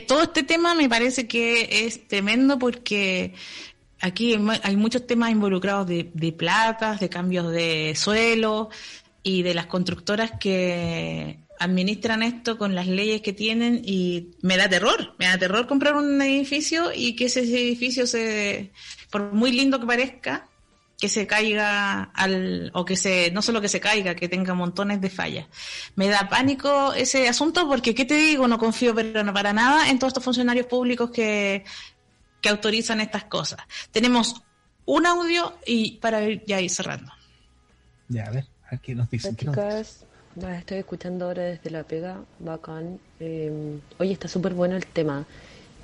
Todo este tema me parece que es tremendo porque aquí hay muchos temas involucrados de, platas, de cambios de suelo y de las constructoras que administran esto con las leyes que tienen y me da terror, me da terror comprar un edificio y que ese edificio se, por muy lindo que parezca, que se caiga al, o que se, no solo que se caiga, que tenga montones de fallas. Me da pánico ese asunto porque, ¿qué te digo? No confío pero no para nada en todos estos funcionarios públicos que, que autorizan estas cosas. Tenemos un audio y para ir, ya ir cerrando. Ya, a ver, aquí nos dicen. Chicas, estoy escuchando ahora desde La Pega, bacán. Eh, oye, está súper bueno el tema.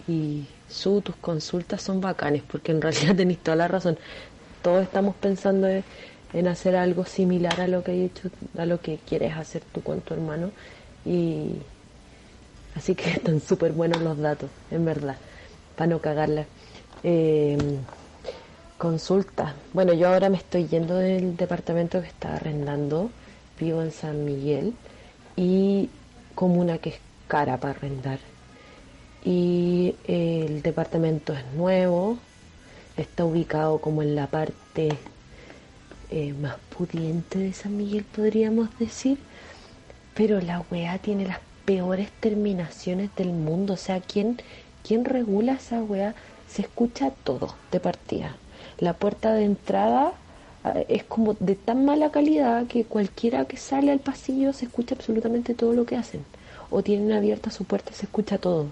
Y su, tus consultas son bacanes, porque en *laughs* realidad tenéis toda la razón todos estamos pensando en, hacer algo similar a lo que he hecho, a lo que quieres hacer tú con tu hermano. Y así que *laughs* están súper buenos los datos, en verdad, para no cagarla. Eh, consulta. Bueno, yo ahora me estoy yendo del departamento que está arrendando. Vivo en San Miguel y comuna que es cara para arrendar. Y el departamento es nuevo, está ubicado como en la parte eh, más pudiente de San Miguel, podríamos decir. Pero la weá tiene las peores terminaciones del mundo. O sea, ¿quién, quién regula esa weá? Se escucha todo de partida. La puerta de entrada ah, es como de tan mala calidad que cualquiera que sale al pasillo se escucha absolutamente todo lo que hacen. O tienen abierta su puerta, se escucha todo.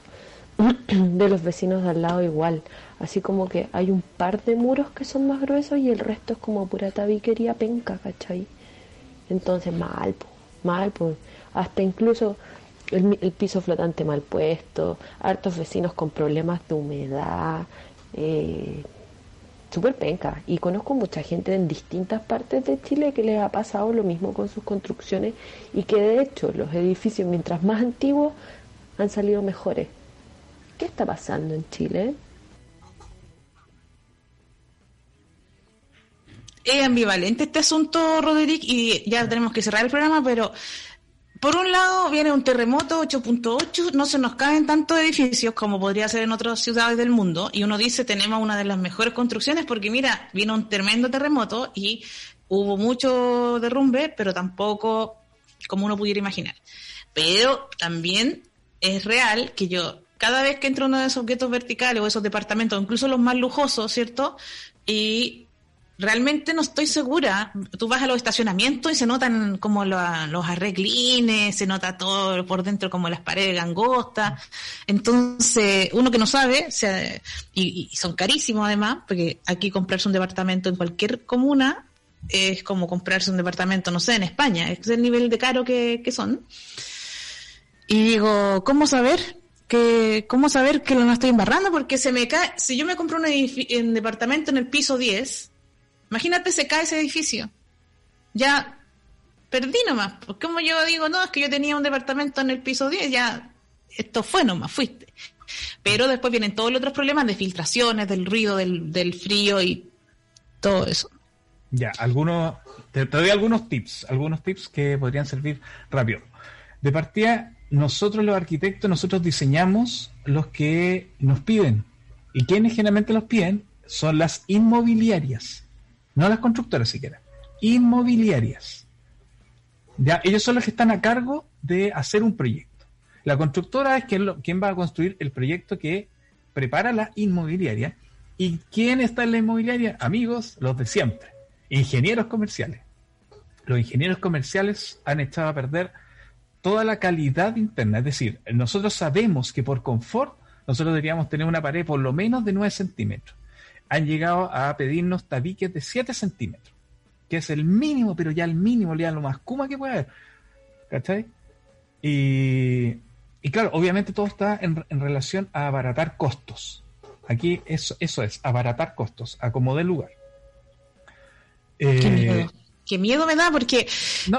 *clears throat* de los vecinos de al lado igual. Así como que hay un par de muros que son más gruesos y el resto es como pura tabiquería penca, ¿cachai? Entonces, mal, mal, pues. Hasta incluso el, piso flotante mal puesto, hartos vecinos con problemas de humedad. Eh, súper penca. Y conozco mucha gente en distintas partes de Chile que les ha pasado lo mismo con sus construcciones y que de hecho los edificios, mientras más antiguos, han salido mejores. ¿Qué está pasando en Chile? Es ambivalente este asunto, Roderick, y ya tenemos que cerrar el programa, pero por un lado viene un terremoto 8.8, no se nos caen tantos edificios como podría ser en otras ciudades del mundo, y uno dice tenemos una de las mejores construcciones porque mira, vino un tremendo terremoto y hubo mucho derrumbe, pero tampoco como uno pudiera imaginar. Pero también es real que yo, cada vez que entro en uno de esos objetos verticales o esos departamentos, incluso los más lujosos, ¿cierto? Y realmente no estoy segura. Tú vas a los estacionamientos y se notan como los arreglines, se nota todo por dentro como las paredes angostas. Entonces, uno que no sabe, y, son carísimos además, porque aquí comprarse un departamento en cualquier comuna es como comprarse un departamento, no sé, en España, es el nivel de caro que, son. Y digo, ¿cómo saber? Que cómo saber que no estoy embarrando porque se me cae si yo me compro un, un departamento en el piso 10 Imagínate, se cae ese edificio. Ya perdí nomás. Pues como yo digo, no, es que yo tenía un departamento en el piso 10, ya esto fue nomás, fuiste. Pero después vienen todos los otros problemas de filtraciones, del ruido, del, del frío y todo eso. Ya, algunos, te, doy algunos tips, algunos tips que podrían servir rápido. De partida, nosotros los arquitectos, nosotros diseñamos los que nos piden. ¿Y quienes generalmente los piden? Son las inmobiliarias no las constructoras siquiera, inmobiliarias. Ellos son los que están a cargo de hacer un proyecto. La constructora es quien, quien va a construir el proyecto que prepara la inmobiliaria. ¿Y quién está en la inmobiliaria? Amigos, los de siempre. Ingenieros comerciales. Los ingenieros comerciales han echado a perder toda la calidad interna. Es decir, nosotros sabemos que por confort nosotros deberíamos tener una pared por lo menos de 9 centímetros han llegado a pedirnos tabiques de 7 centímetros, que es el mínimo, pero ya el mínimo, ya lo más kuma que puede haber. ¿Cachai? Y, y claro, obviamente todo está en, relación a abaratar costos. Aquí eso, eso es, abaratar costos, acomodar lugar. Eh, qué miedo me da porque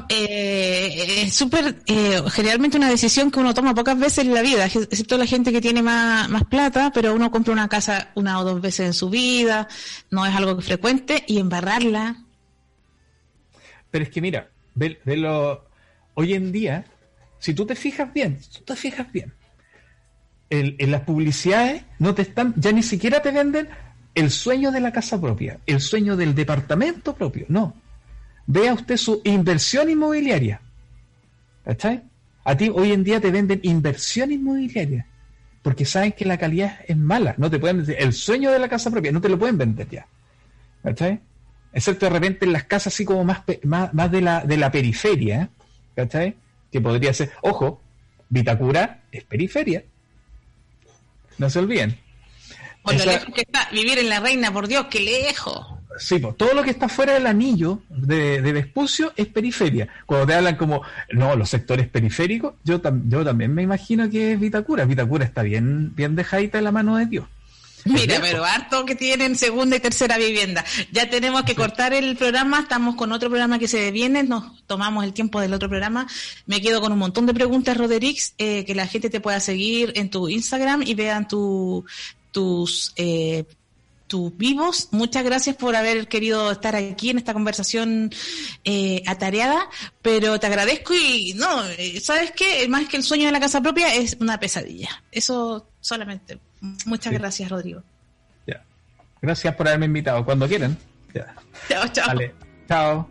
eh, es súper, eh, generalmente una decisión que uno toma pocas veces en la vida, excepto la gente que tiene más, más plata, pero uno compra una casa una o dos veces en su vida, no es algo que frecuente, y embarrarla. Pero es que mira, hoy en día, si tú te fijas bien, si tú te fijas bien, en las publicidades no te están, ya ni siquiera te venden el sueño de la casa propia, el sueño del departamento propio, no vea usted su inversión inmobiliaria. ¿Cachai? A ti hoy en día te venden inversión inmobiliaria. Porque saben que la calidad es mala. No te pueden decir el sueño de la casa propia, no te lo pueden vender ya. ¿Cachai? Excepto de repente en las casas así como más, más, de, la, de la periferia. ¿Cachai? Que podría ser, ojo, Vitacura es periferia. No se olviden. O lo lejos que está vivir en la reina, por Dios, qué lejos. Sí, pues, todo lo que está fuera del anillo de, de, Vespucio es periferia. Cuando te hablan como, no, los sectores periféricos, yo, yo también me imagino que es Vitacura. Vitacura está bien, bien dejadita en la mano de Dios. Mira, pero harto que tienen segunda y tercera vivienda. Ya tenemos que cortar el programa, estamos con otro programa que se viene, nos tomamos el tiempo del otro programa. Me quedo con un montón de preguntas, Roderix, eh, que la gente te pueda seguir en tu Instagram y vean tu, tus eh, tus vivos. Muchas gracias por haber querido estar aquí en esta conversación eh, atareada, pero te agradezco y no, eh, ¿sabes qué? Más que el sueño de la casa propia es una pesadilla. Eso solamente. Muchas gracias, Rodrigo. Ya. Gracias por haberme invitado. Cuando quieran. Chao, chao. Vale. Chao.